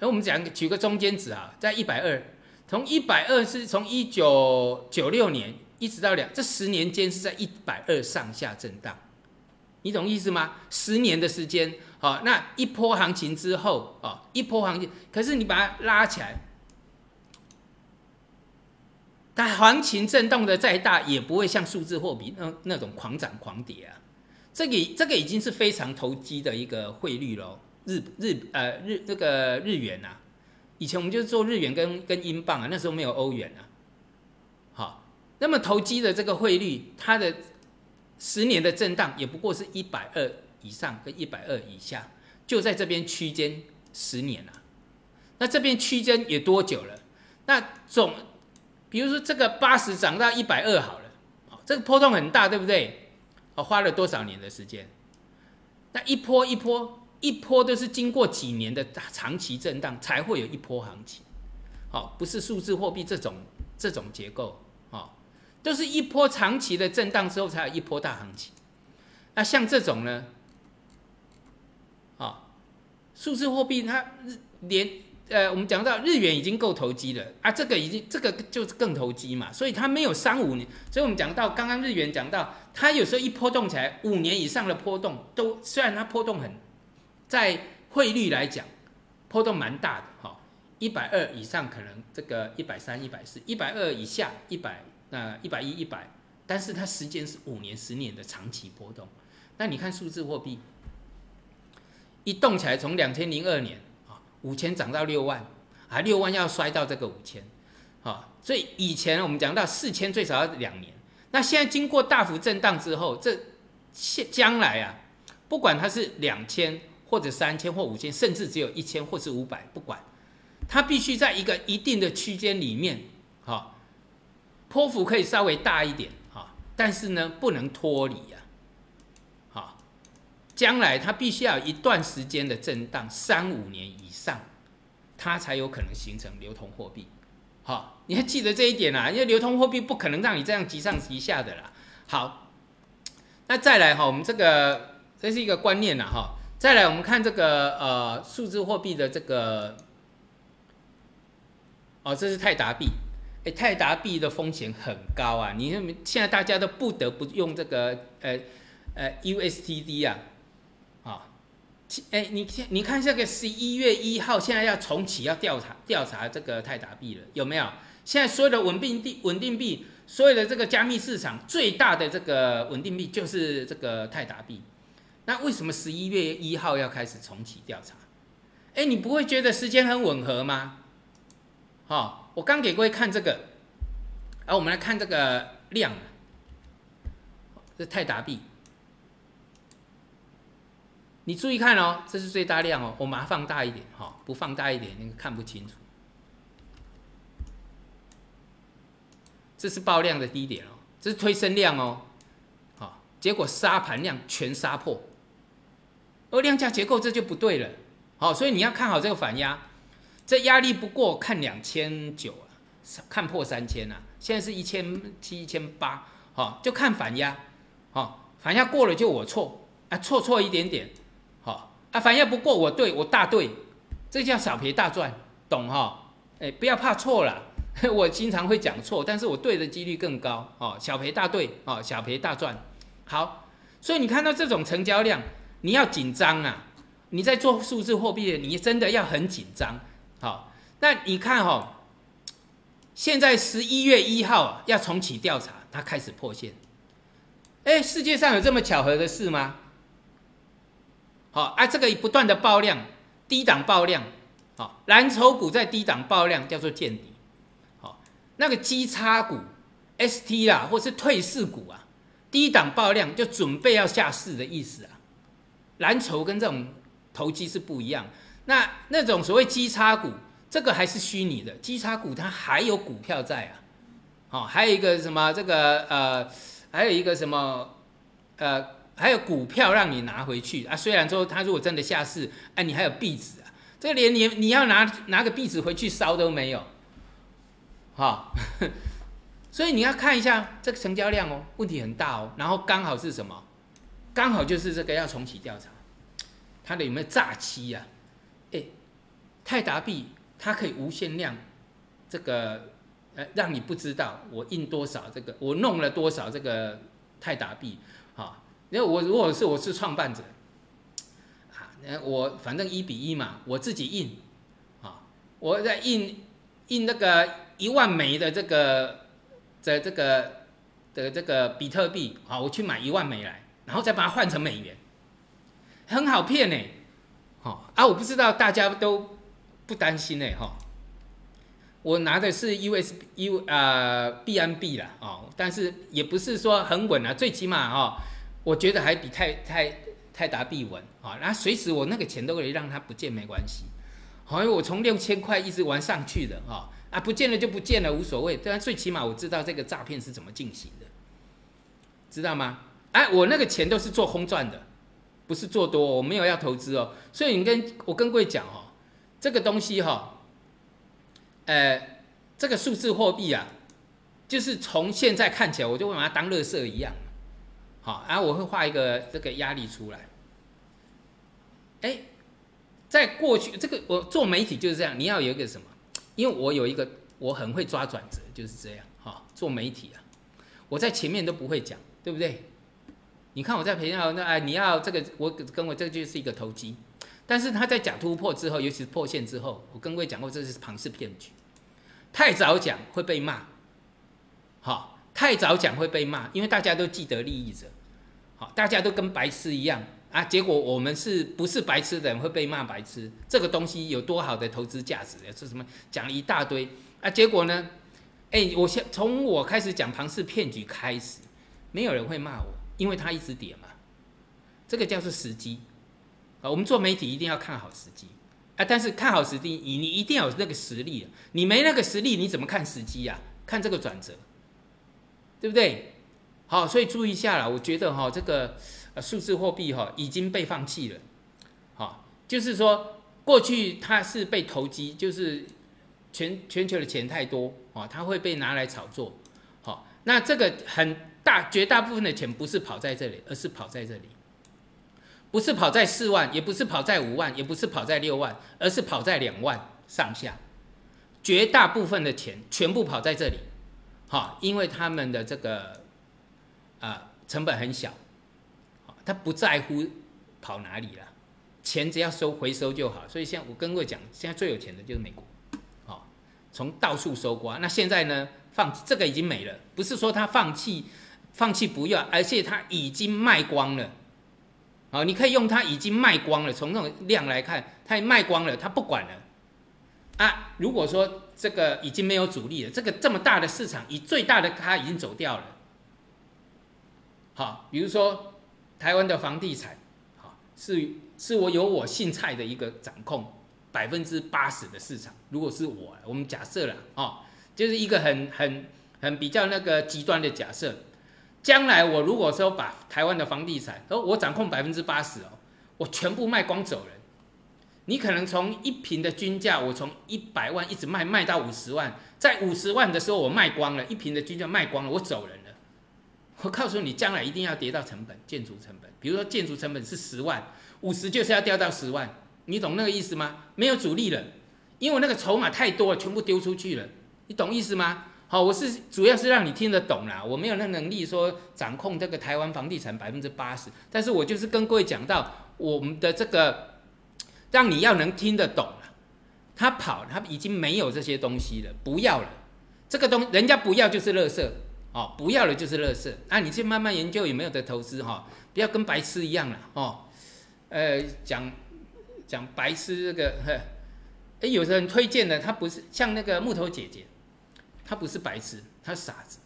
那我们讲举个中间值啊，在一百二，从一百二是从一九九六年一直到两这十年间是在一百二上下震荡，你懂意思吗？十年的时间，好，那一波行情之后啊，一波行情，可是你把它拉起来。但行情震动的再大，也不会像数字货币那那种狂涨狂跌啊。这个这个已经是非常投机的一个汇率喽，日日呃日这个日元呐，以前我们就是做日元跟跟英镑啊，那时候没有欧元啊。好，那么投机的这个汇率，它的十年的震荡也不过是一百二以上跟一百二以下，就在这边区间十年了。那这边区间也多久了？那总。比如说这个八十涨到一百二好了，好，这个波动很大，对不对？好，花了多少年的时间？那一波一波一波都是经过几年的长期震荡才会有一波行情，好，不是数字货币这种这种结构，好，都是一波长期的震荡之后才有一波大行情。那像这种呢，啊，数字货币它连。呃，我们讲到日元已经够投机了啊，这个已经这个就是更投机嘛，所以它没有三五年，所以我们讲到刚刚日元讲到，它有时候一波动起来，五年以上的波动都虽然它波动很，在汇率来讲，波动蛮大的哈，一百二以上可能这个一百三、一百四，一百二以下一百那一百一、一百，但是它时间是五年、十年的长期波动，那你看数字货币一动起来，从两千零二年。五千涨到六万，啊，六万要摔到这个五千，好，所以以前我们讲到四千最少要两年，那现在经过大幅震荡之后，这现将来啊，不管它是两千或者三千或五千，甚至只有一千或是五百，不管，它必须在一个一定的区间里面，好，波幅可以稍微大一点，哈，但是呢，不能脱离。将来它必须要有一段时间的震荡，三五年以上，它才有可能形成流通货币。好，你要记得这一点啊，因为流通货币不可能让你这样急上急下的啦。好，那再来哈，我们这个这是一个观念呐哈。再来，我们看这个呃数字货币的这个，哦，这是泰达币。哎，泰达币的风险很高啊！你看现在大家都不得不用这个呃呃 USTD 啊，啊，哎，你你看这个十一月一号现在要重启要调查调查这个泰达币了，有没有？现在所有的稳定币稳定币，所有的这个加密市场最大的这个稳定币就是这个泰达币。那为什么十一月一号要开始重启调查？哎，你不会觉得时间很吻合吗？好。我刚给各位看这个，而我们来看这个量，这泰达币，你注意看哦，这是最大量哦，我把它放大一点哈，不放大一点你看不清楚。这是爆量的低点哦，这是推升量哦，好，结果杀盘量全杀破，而量价结构这就不对了，好，所以你要看好这个反压。这压力不过看两千九啊，看破三千啊，现在是一千七、一千八，好，就看反压，好，反压过了就我错啊，错错一点点，啊，反压不过我对，我大对，这叫小赔大赚，懂哈？哎，不要怕错了，我经常会讲错，但是我对的几率更高，哦，小赔大对，哦，小赔大赚，好，所以你看到这种成交量，你要紧张啊，你在做数字货币的，你真的要很紧张。好，那你看哈，现在十一月一号啊要重启调查，它开始破线。哎，世界上有这么巧合的事吗？好，啊，这个不断的爆量，低档爆量，好，蓝筹股在低档爆量叫做见底。好，那个基差股，ST 啦，或是退市股啊，低档爆量就准备要下市的意思啊。蓝筹跟这种投机是不一样。那那种所谓基差股，这个还是虚拟的。基差股它还有股票在啊，哦，还有一个什么这个呃，还有一个什么呃，还有股票让你拿回去啊。虽然说它如果真的下市，哎，你还有币纸啊，这个连你你要拿拿个币纸回去烧都没有，哈。所以你要看一下这个成交量哦，问题很大哦。然后刚好是什么？刚好就是这个要重启调查，它的有没有诈欺呀？哎泰达币它可以无限量，这个呃让你不知道我印多少这个我弄了多少这个泰达币，好，因为我如果是我是创办者，啊，那我反正一比一嘛，我自己印，啊，我在印印那个一万枚的这个的这个的这个比特币，啊，我去买一万枚来，然后再把它换成美元，很好骗呢，好啊，我不知道大家都。不担心呢哈，我拿的是 US U 呃 BNB 啦哦，但是也不是说很稳啊，最起码哈，我觉得还比泰泰泰达币稳啊，然后随时我那个钱都可以让它不见没关系，好，因为我从六千块一直玩上去的哈啊，不见了就不见了无所谓，但最起码我知道这个诈骗是怎么进行的，知道吗？哎，我那个钱都是做空赚的，不是做多，我没有要投资哦，所以你跟我跟各位讲哦。这个东西哈，呃，这个数字货币啊，就是从现在看起来，我就会把它当乐色一样，好，然后我会画一个这个压力出来。哎，在过去，这个我做媒体就是这样，你要有一个什么？因为我有一个我很会抓转折，就是这样哈。做媒体啊，我在前面都不会讲，对不对？你看我在培养那哎，你要这个，我跟我这就是一个投机。但是他在假突破之后，尤其是破线之后，我跟各位讲过，这是庞氏骗局。太早讲会被骂，好，太早讲会被骂，因为大家都既得利益者，大家都跟白痴一样啊。结果我们是不是白痴的人会被骂白痴？这个东西有多好的投资价值？是什么？讲了一大堆啊，结果呢？哎，我先从我开始讲庞氏骗局开始，没有人会骂我，因为他一直跌嘛。这个叫做时机。啊，我们做媒体一定要看好时机啊！但是看好时机，你你一定要有那个实力啊。你没那个实力，你怎么看时机呀？看这个转折，对不对？好，所以注意一下了。我觉得哈，这个数字货币哈已经被放弃了。好，就是说过去它是被投机，就是全全球的钱太多啊，它会被拿来炒作。好，那这个很大绝大部分的钱不是跑在这里，而是跑在这里，不是跑在四万，也不是跑在五万，也不是跑在六万，而是跑在两万上下。绝大部分的钱全部跑在这里，好，因为他们的这个啊成本很小，他不在乎跑哪里了，钱只要收回收就好。所以现在我跟各位讲，现在最有钱的就是美国，好，从到处收刮。那现在呢，放这个已经没了，不是说他放弃。放弃不要，而且他已经卖光了，好，你可以用它已经卖光了。从那种量来看，它卖光了，它不管了啊。如果说这个已经没有主力了，这个这么大的市场，以最大的它已经走掉了。好，比如说台湾的房地产，好，是是我有我姓蔡的一个掌控百分之八十的市场。如果是我，我们假设了哦，就是一个很很很比较那个极端的假设。将来我如果说把台湾的房地产，哦，我掌控百分之八十哦，我全部卖光走人。你可能从一平的均价，我从一百万一直卖卖到五十万，在五十万的时候我卖光了，一平的均价卖光了，我走人。我告诉你，将来一定要跌到成本，建筑成本，比如说建筑成本是十万，五十就是要掉到十万，你懂那个意思吗？没有主力了，因为那个筹码太多了，全部丢出去了，你懂意思吗？好，我是主要是让你听得懂啦，我没有那能力说掌控这个台湾房地产百分之八十，但是我就是跟各位讲到我们的这个，让你要能听得懂了。他跑，他已经没有这些东西了，不要了，这个东人家不要就是垃圾，哦，不要了就是垃圾，那你去慢慢研究有没有的投资哈，不要跟白痴一样了哦，呃，讲讲白痴这个呵，哎，有的人推荐的，他不是像那个木头姐姐。他不是白痴，他是傻子，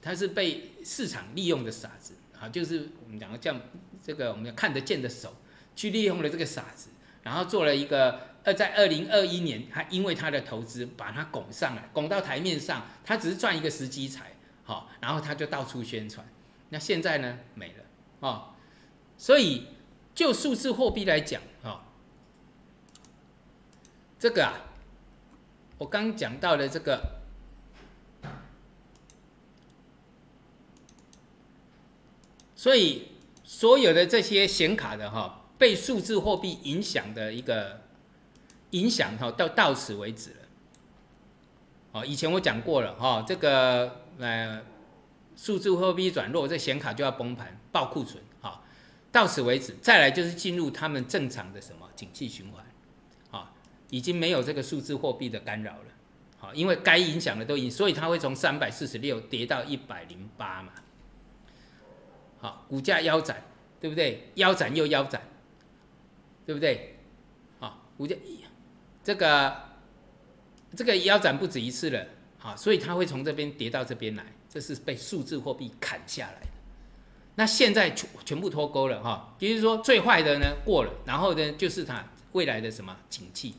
他是被市场利用的傻子啊！就是我们讲的这样，这个我们要看得见的手去利用了这个傻子，然后做了一个呃，在二零二一年，他因为他的投资把他拱上来，拱到台面上，他只是赚一个时机财，好，然后他就到处宣传。那现在呢，没了哦。所以就数字货币来讲啊，这个啊，我刚讲到的这个。所以，所有的这些显卡的哈，被数字货币影响的一个影响哈，到到此为止了。哦，以前我讲过了哈，这个呃，数字货币转弱，这显卡就要崩盘、爆库存。哈，到此为止，再来就是进入他们正常的什么景气循环。啊，已经没有这个数字货币的干扰了。好，因为该影响的都影，所以它会从三百四十六跌到一百零八嘛。好，股价腰斩，对不对？腰斩又腰斩，对不对？好，股价这个这个腰斩不止一次了，啊，所以它会从这边跌到这边来，这是被数字货币砍下来的。那现在全全部脱钩了哈，就是说最坏的呢过了，然后呢就是它未来的什么景气，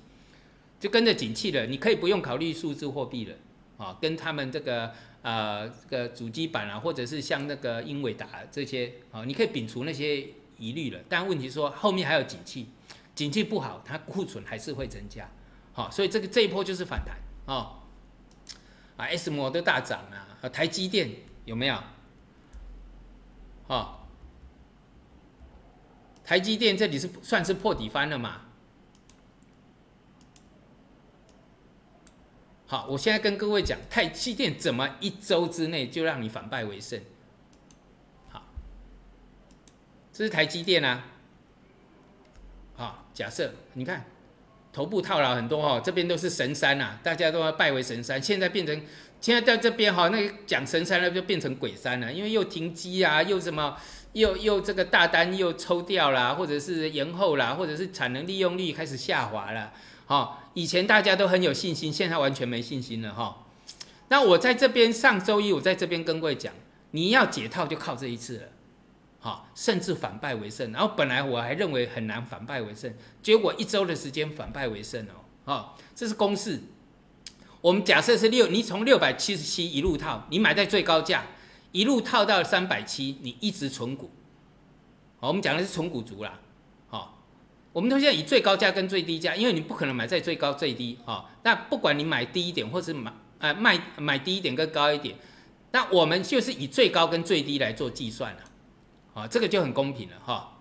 就跟着景气了，你可以不用考虑数字货币了，啊，跟他们这个。呃，这个主机板啊，或者是像那个英伟达这些啊，你可以摒除那些疑虑了。但问题说后面还有景气，景气不好，它库存还是会增加。好，所以这个这一波就是反弹啊。啊，S 模都大涨啊，台积电有没有？哦，台积电这里是算是破底翻了嘛？好，我现在跟各位讲，台积电怎么一周之内就让你反败为胜？好，这是台积电啊。好，假设你看头部套牢很多哈，这边都是神山呐，大家都要拜为神山，现在变成现在在这边哈，那个讲神山了就变成鬼山了，因为又停机啊，又什么又又这个大单又抽掉了，或者是延后了，或者是产能利用率开始下滑了。好，以前大家都很有信心，现在完全没信心了哈。那我在这边上周一，我在这边跟各位讲，你要解套就靠这一次了。啊，甚至反败为胜。然后本来我还认为很难反败为胜，结果一周的时间反败为胜哦。好，这是公式。我们假设是六，你从六百七十七一路套，你买在最高价，一路套到三百七，你一直存股。好，我们讲的是存股族啦。我们都现在以最高价跟最低价，因为你不可能买在最高最低啊。那不管你买低一点，或是买呃卖买低一点跟高一点，那我们就是以最高跟最低来做计算了，啊，这个就很公平了哈。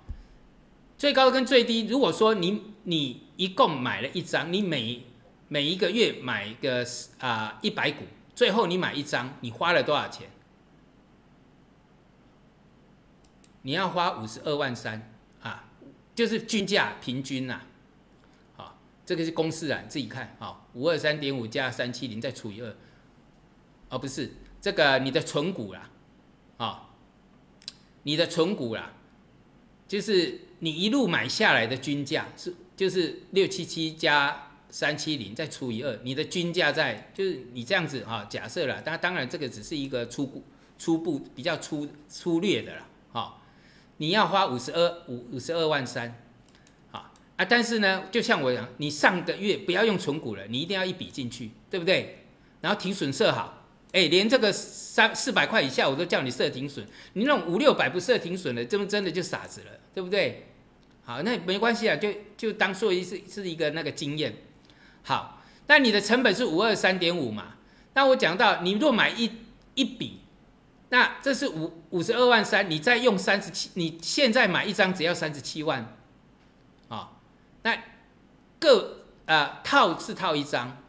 最高跟最低，如果说你你一共买了一张，你每每一个月买个啊一百股，最后你买一张，你花了多少钱？你要花五十二万三啊，就是均价平均呐，好，这个是公式啊，自己看啊，五二三点五加三七零再除以二，哦不是，这个你的存股啦，啊，你的存股啦，就是你一路买下来的均价是就是六七七加。三七零再除以二，你的均价在就是你这样子哈，假设了，但当然这个只是一个初步、初步比较粗粗略的了，哈，你要花五十二五五十二万三，好啊，但是呢，就像我讲，你上个月不要用存股了，你一定要一笔进去，对不对？然后停损设好，哎，连这个三四百块以下我都叫你设停损，你那种五六百不设停损的，这不真的就傻子了，对不对？好，那没关系啊，就就当做一是是一个那个经验。好，那你的成本是五二三点五嘛？那我讲到，你若买一一笔，那这是五五十二万三，你再用三十七，你现在买一张只要三十七万，啊，那各啊套是套一张，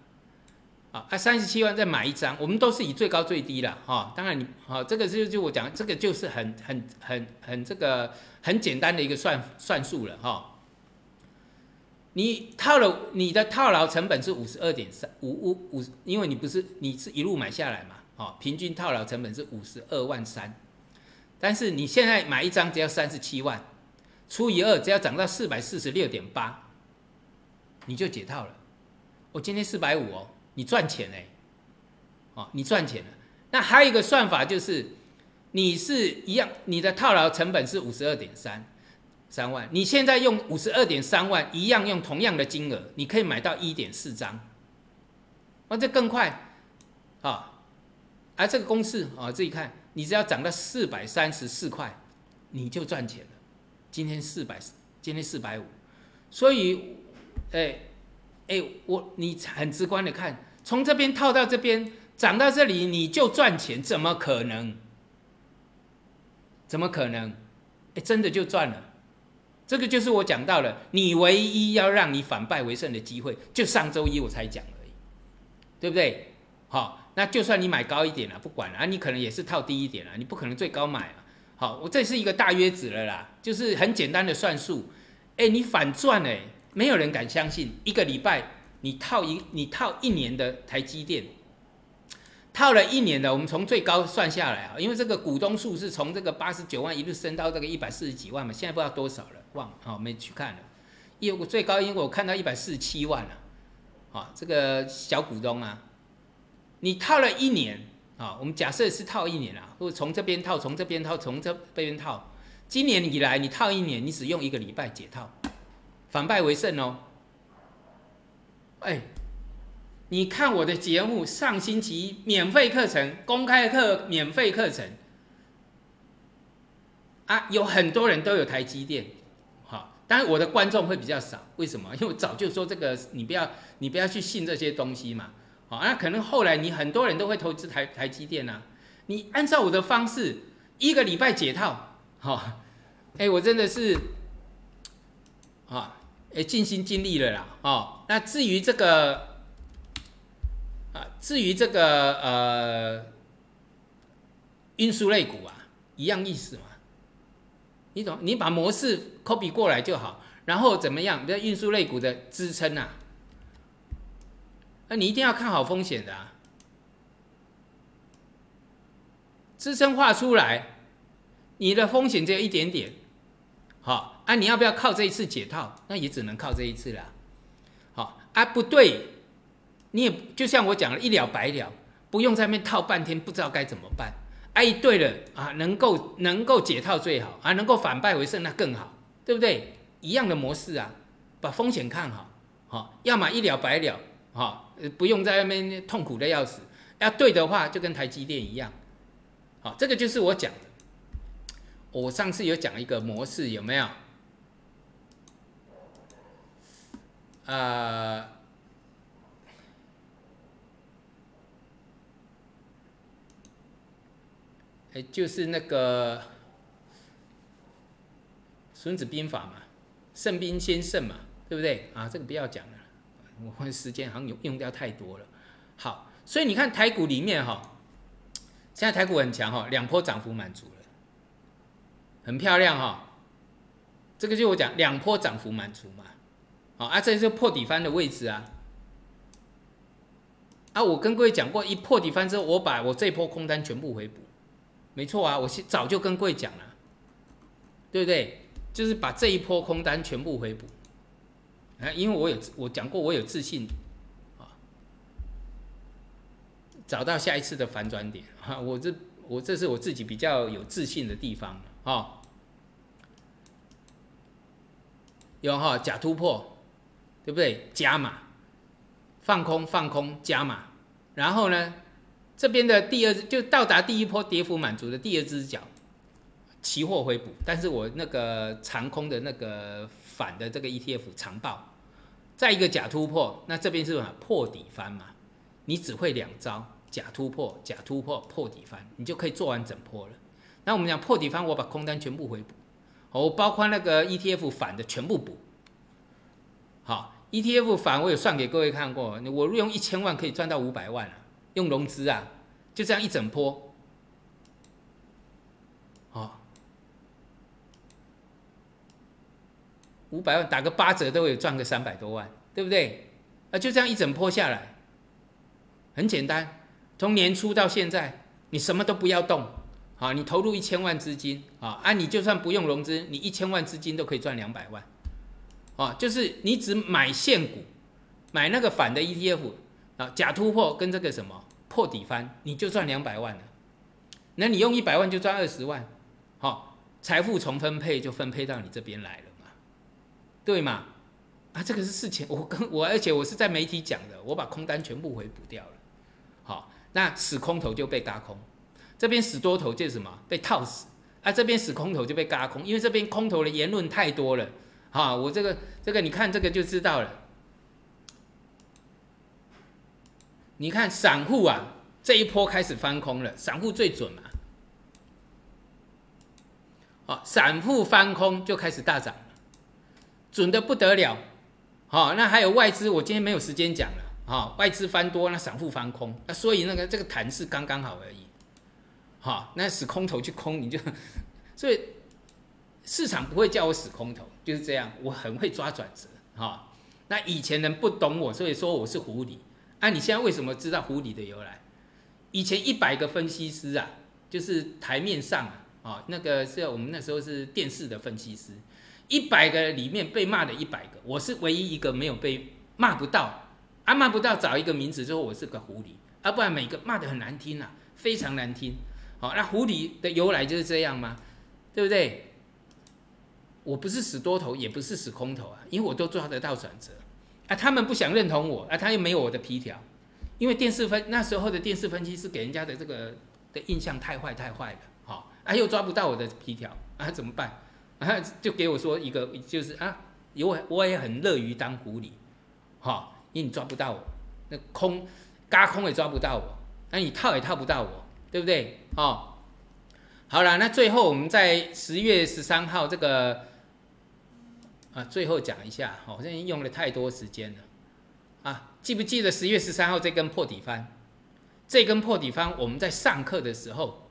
啊啊三十七万再买一张，我们都是以最高最低了哈。当然你好，这个就就我讲，这个就是很很很很这个很简单的一个算算数了哈。你套了你的套牢成本是五十二点三五五五，因为你不是你是一路买下来嘛，哦，平均套牢成本是五十二万三，但是你现在买一张只要三十七万，除以二只要涨到四百四十六点八，你就解套了。我今天四百五哦，你赚钱哎，哦，你赚钱了。那还有一个算法就是，你是一样，你的套牢成本是五十二点三。三万，你现在用五十二点三万，一样用同样的金额，你可以买到一点四张，那，这更快，啊，而这个公式啊，自己看，你只要涨到四百三十四块，你就赚钱了。今天四百，今天四百五，所以，哎，哎，我你很直观的看，从这边套到这边，涨到这里你就赚钱，怎么可能？怎么可能？哎，真的就赚了。这个就是我讲到了，你唯一要让你反败为胜的机会，就上周一我才讲而已，对不对？好，那就算你买高一点了，不管了啊，你可能也是套低一点了，你不可能最高买啊。好，我这是一个大约值了啦，就是很简单的算术。哎，你反赚哎，没有人敢相信，一个礼拜你套一你套一年的台积电。套了一年的，我们从最高算下来啊，因为这个股东数是从这个八十九万一路升到这个一百四十几万嘛，现在不知道多少了，忘了好没去看了。业务最高因为我看到一百四十七万了，啊，这个小股东啊，你套了一年啊，我们假设是套一年啊，或者从这边套，从这边套，从这边套，今年以来你套一年，你只用一个礼拜解套，反败为胜哦，哎。你看我的节目，上星期免费课程、公开课、免费课程。啊，有很多人都有台积电，好，当然我的观众会比较少，为什么？因为我早就说这个，你不要，你不要去信这些东西嘛，好，那可能后来你很多人都会投资台台积电呐，你按照我的方式，一个礼拜解套，好，哎，我真的是，啊，哎，尽心尽力了啦，哦，那至于这个。啊至于这个呃运输类股啊，一样意思嘛？你懂？你把模式 copy 过来就好，然后怎么样？这运输类股的支撑啊，那你一定要看好风险的啊，支撑画出来，你的风险只有一点点，好啊，你要不要靠这一次解套？那也只能靠这一次了，啊，不对。你也就像我讲了一了百了，不用在那边套半天，不知道该怎么办。哎，对了啊，能够能够解套最好啊，能够反败为胜那更好，对不对？一样的模式啊，把风险看好，好，要么一了百了，好，不用在外面痛苦的要死。要对的话，就跟台积电一样，好，这个就是我讲的。我上次有讲一个模式，有没有？啊。哎，就是那个《孙子兵法》嘛，胜兵先胜嘛，对不对？啊，这个不要讲了，我时间好像用用掉太多了。好，所以你看台股里面哈，现在台股很强哈，两波涨幅满足了，很漂亮哈。这个就我讲两波涨幅满足嘛，好啊，这是破底翻的位置啊。啊，我跟各位讲过，一破底翻之后，我把我这波空单全部回补，没错啊，我早就跟各位讲了，对不对？就是把这一波空单全部回补，啊，因为我有我讲过，我有自信啊。找到下一次的反转点哈，我这我这是我自己比较有自信的地方哈，有哈假突破，对不对？加码，放空放空加码，然后呢，这边的第二就到达第一波跌幅满足的第二只脚，期货回补，但是我那个长空的那个反的这个 ETF 长报，再一个假突破，那这边是破底翻嘛？你只会两招。假突破，假突破，破底翻，你就可以做完整波了。那我们讲破底翻，我把空单全部回补，我包括那个 ETF 反的全部补。好，ETF 反我有算给各位看过，我用一千万可以赚到五百万啊，用融资啊，就这样一整波。好，五百万打个八折都会赚个三百多万，对不对？啊，就这样一整波下来，很简单。从年初到现在，你什么都不要动，好，你投入一千万资金，啊，啊，你就算不用融资，你一千万资金都可以赚两百万，啊，就是你只买现股，买那个反的 ETF，啊，假突破跟这个什么破底翻，你就赚两百万了，那你用一百万就赚二十万，好，财富重分配就分配到你这边来了嘛，对嘛？啊，这个是事情，我跟我而且我是在媒体讲的，我把空单全部回补掉了，好。那死空头就被嘎空，这边死多头就是什么？被套死啊！这边死空头就被嘎空，因为这边空头的言论太多了。哈，我这个这个你看这个就知道了。你看散户啊，这一波开始翻空了，散户最准嘛。好，散户翻空就开始大涨，准的不得了。好，那还有外资，我今天没有时间讲了。啊，外资翻多，那散户翻空，那所以那个这个弹势刚刚好而已。好，那使空头去空你就，所以市场不会叫我死空头，就是这样，我很会抓转折。哈，那以前人不懂我，所以说我是狐狸。啊，你现在为什么知道狐狸的由来？以前一百个分析师啊，就是台面上啊，啊，那个是我们那时候是电视的分析师，一百个里面被骂的一百个，我是唯一一个没有被骂不到。啊骂不到，找一个名字之后，我是个狐狸，啊，不然每个骂的很难听啊，非常难听。好，那狐狸的由来就是这样吗？对不对？我不是死多头，也不是死空头啊，因为我都抓得到转折。啊，他们不想认同我，啊，他又没有我的皮条，因为电视分那时候的电视分析师给人家的这个的印象太坏太坏了，好，啊，又抓不到我的皮条，啊，怎么办？啊，就给我说一个，就是啊，我我也很乐于当狐狸，好。因为你抓不到我，那空，嘎空也抓不到我，那你套也套不到我，对不对？哦，好了，那最后我们在十月十三号这个，啊，最后讲一下，好像用了太多时间了，啊，记不记得十月十三号这根破底翻？这根破底翻，我们在上课的时候，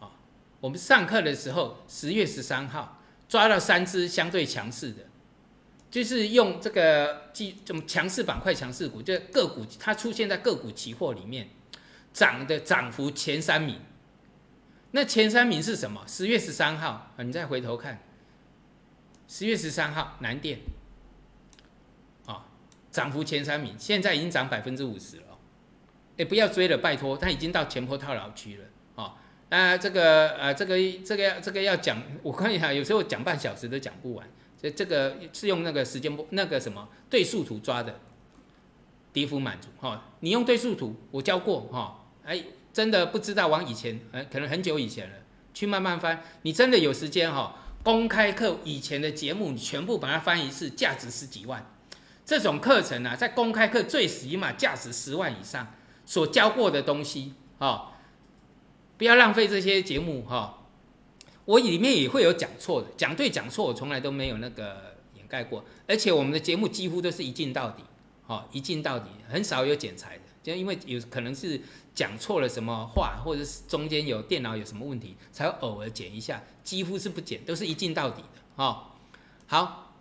啊，我们上课的时候，十月十三号抓到三只相对强势的。就是用这个记这种强势板块、强势股，就个股它出现在个股期货里面涨的涨幅前三名。那前三名是什么？十月十三号啊，你再回头看，十月十三号南电啊，涨幅前三名，现在已经涨百分之五十了。哎，不要追了，拜托，它已经到前坡套牢区了啊。那这个呃，这个这个要这个要讲，我看一下，有时候讲半小时都讲不完。这这个是用那个时间波那个什么对数图抓的，跌幅满足哈。你用对数图，我教过哈。哎，真的不知道往以前，呃，可能很久以前了，去慢慢翻。你真的有时间哈，公开课以前的节目，你全部把它翻一次，价值十几万。这种课程啊，在公开课最起码价值十万以上，所教过的东西啊，不要浪费这些节目哈。我里面也会有讲错的，讲对讲错，我从来都没有那个掩盖过。而且我们的节目几乎都是一镜到底，好一镜到底，很少有剪裁的。就因为有可能是讲错了什么话，或者是中间有电脑有什么问题，才偶尔剪一下，几乎是不剪，都是一镜到底的。哈，好，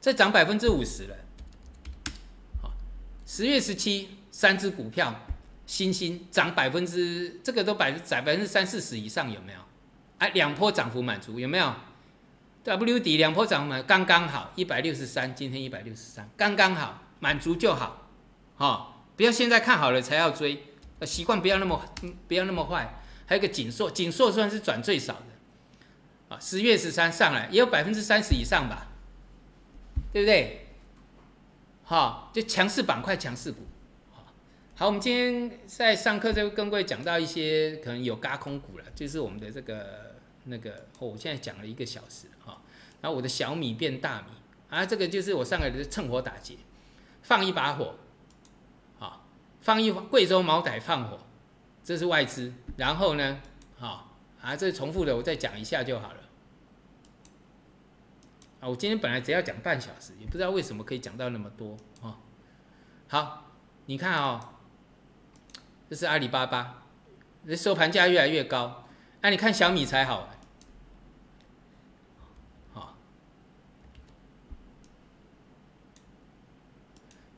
这涨百分之五十了。好，十月十七，三只股票，新兴涨百分之，这个都百百分之三四十以上，有没有？哎，两波涨幅满足有没有？W 底两波涨满刚刚好，一百六十三，今天一百六十三，刚刚好，满足就好，哈，不要现在看好了才要追，习惯不要那么不要那么坏。还有个锦硕，锦硕算是转最少的，啊，十月十三上来也有百分之三十以上吧，对不对？好，就强势板块、强势股，好，我们今天在上课就跟各位讲到一些可能有嘎空股了，就是我们的这个。那个，哦我现在讲了一个小时哈，然后我的小米变大米啊，这个就是我上来的趁火打劫，放一把火，放一贵州茅台放火，这是外资，然后呢，好啊，这重复的我再讲一下就好了。啊，我今天本来只要讲半小时，也不知道为什么可以讲到那么多啊。好，你看啊，这是阿里巴巴，这收盘价越来越高。那你看小米才，好，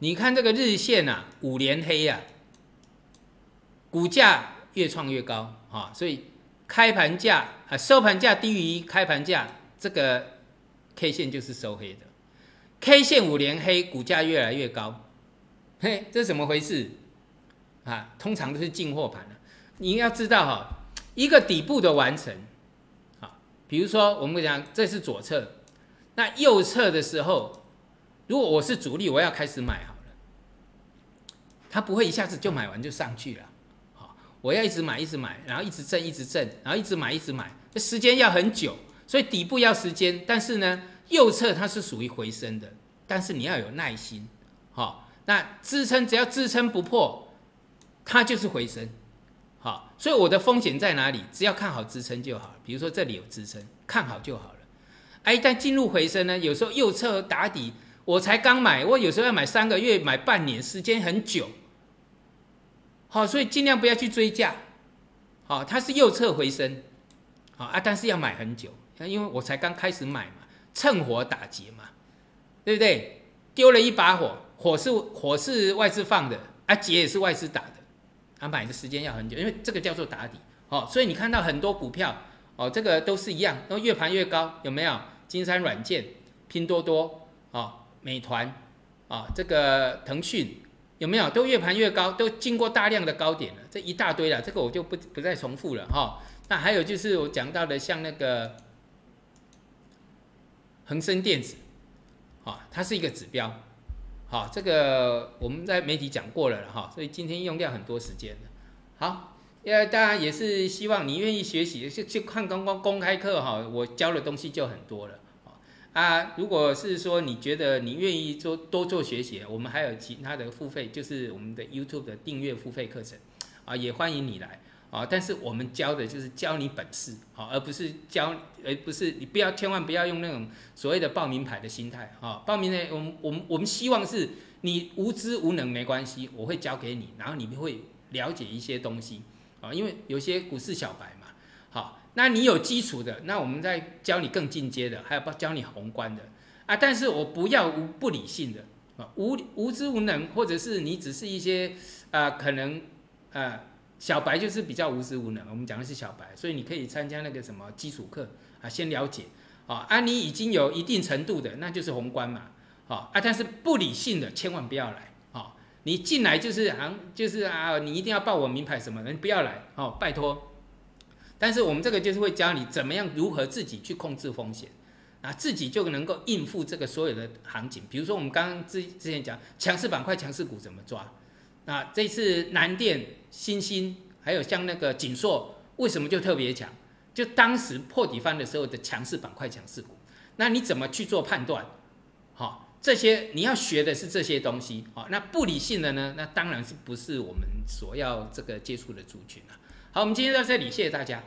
你看这个日线啊，五连黑呀，股价越创越高啊，所以开盘价啊，收盘价低于开盘价，这个 K 线就是收黑的，K 线五连黑，股价越来越高，嘿，这怎么回事啊？通常都是进货盘了，你要知道哈。一个底部的完成，啊，比如说我们讲这是左侧，那右侧的时候，如果我是主力，我要开始买好了，它不会一下子就买完就上去了，好，我要一直买一直买，然后一直震一直震，然后一直买一直买，这时间要很久，所以底部要时间，但是呢，右侧它是属于回升的，但是你要有耐心，好，那支撑只要支撑不破，它就是回升。好，所以我的风险在哪里？只要看好支撑就好。比如说这里有支撑，看好就好了。哎，一旦进入回升呢，有时候右侧打底，我才刚买，我有时候要买三个月、买半年，时间很久。好，所以尽量不要去追价。好，它是右侧回升，好啊，但是要买很久，因为我才刚开始买嘛，趁火打劫嘛，对不对？丢了一把火，火是火是外资放的，啊，劫也是外资打的。他买的时间要很久，因为这个叫做打底，哦，所以你看到很多股票，哦，这个都是一样，都越盘越高，有没有？金山软件、拼多多，哦，美团，啊，这个腾讯，有没有？都越盘越高，都经过大量的高点了，这一大堆了，这个我就不不再重复了，哈。那还有就是我讲到的，像那个恒生电子，啊，它是一个指标。好，这个我们在媒体讲过了了哈，所以今天用掉很多时间了。好，呃，当然也是希望你愿意学习，去去看刚刚公开课哈，我教的东西就很多了。啊，如果是说你觉得你愿意做多做学习，我们还有其他的付费，就是我们的 YouTube 的订阅付费课程，啊，也欢迎你来。啊，但是我们教的就是教你本事，好，而不是教，而不是你不要千万不要用那种所谓的报名牌的心态，哈，报名呢，我们我们我们希望是你无知无能没关系，我会教给你，然后你会了解一些东西，啊，因为有些股市小白嘛，那你有基础的，那我们再教你更进阶的，还有教你宏观的，啊，但是我不要无不理性的，啊，无无知无能，或者是你只是一些啊，可能啊。小白就是比较无知无能，我们讲的是小白，所以你可以参加那个什么基础课啊，先了解啊。啊，你已经有一定程度的，那就是宏观嘛，好啊。但是不理性的千万不要来啊！你进来就是啊，就是啊，你一定要报我名牌什么的，不要来哦，拜托。但是我们这个就是会教你怎么样如何自己去控制风险啊，自己就能够应付这个所有的行情。比如说我们刚刚之之前讲强势板块、强势股怎么抓。那这次南电、新兴，还有像那个锦硕，为什么就特别强？就当时破底翻的时候的强势板块、强势股，那你怎么去做判断？好，这些你要学的是这些东西。好，那不理性的呢？那当然是不是我们所要这个接触的族群了。好，我们今天到这里，谢谢大家。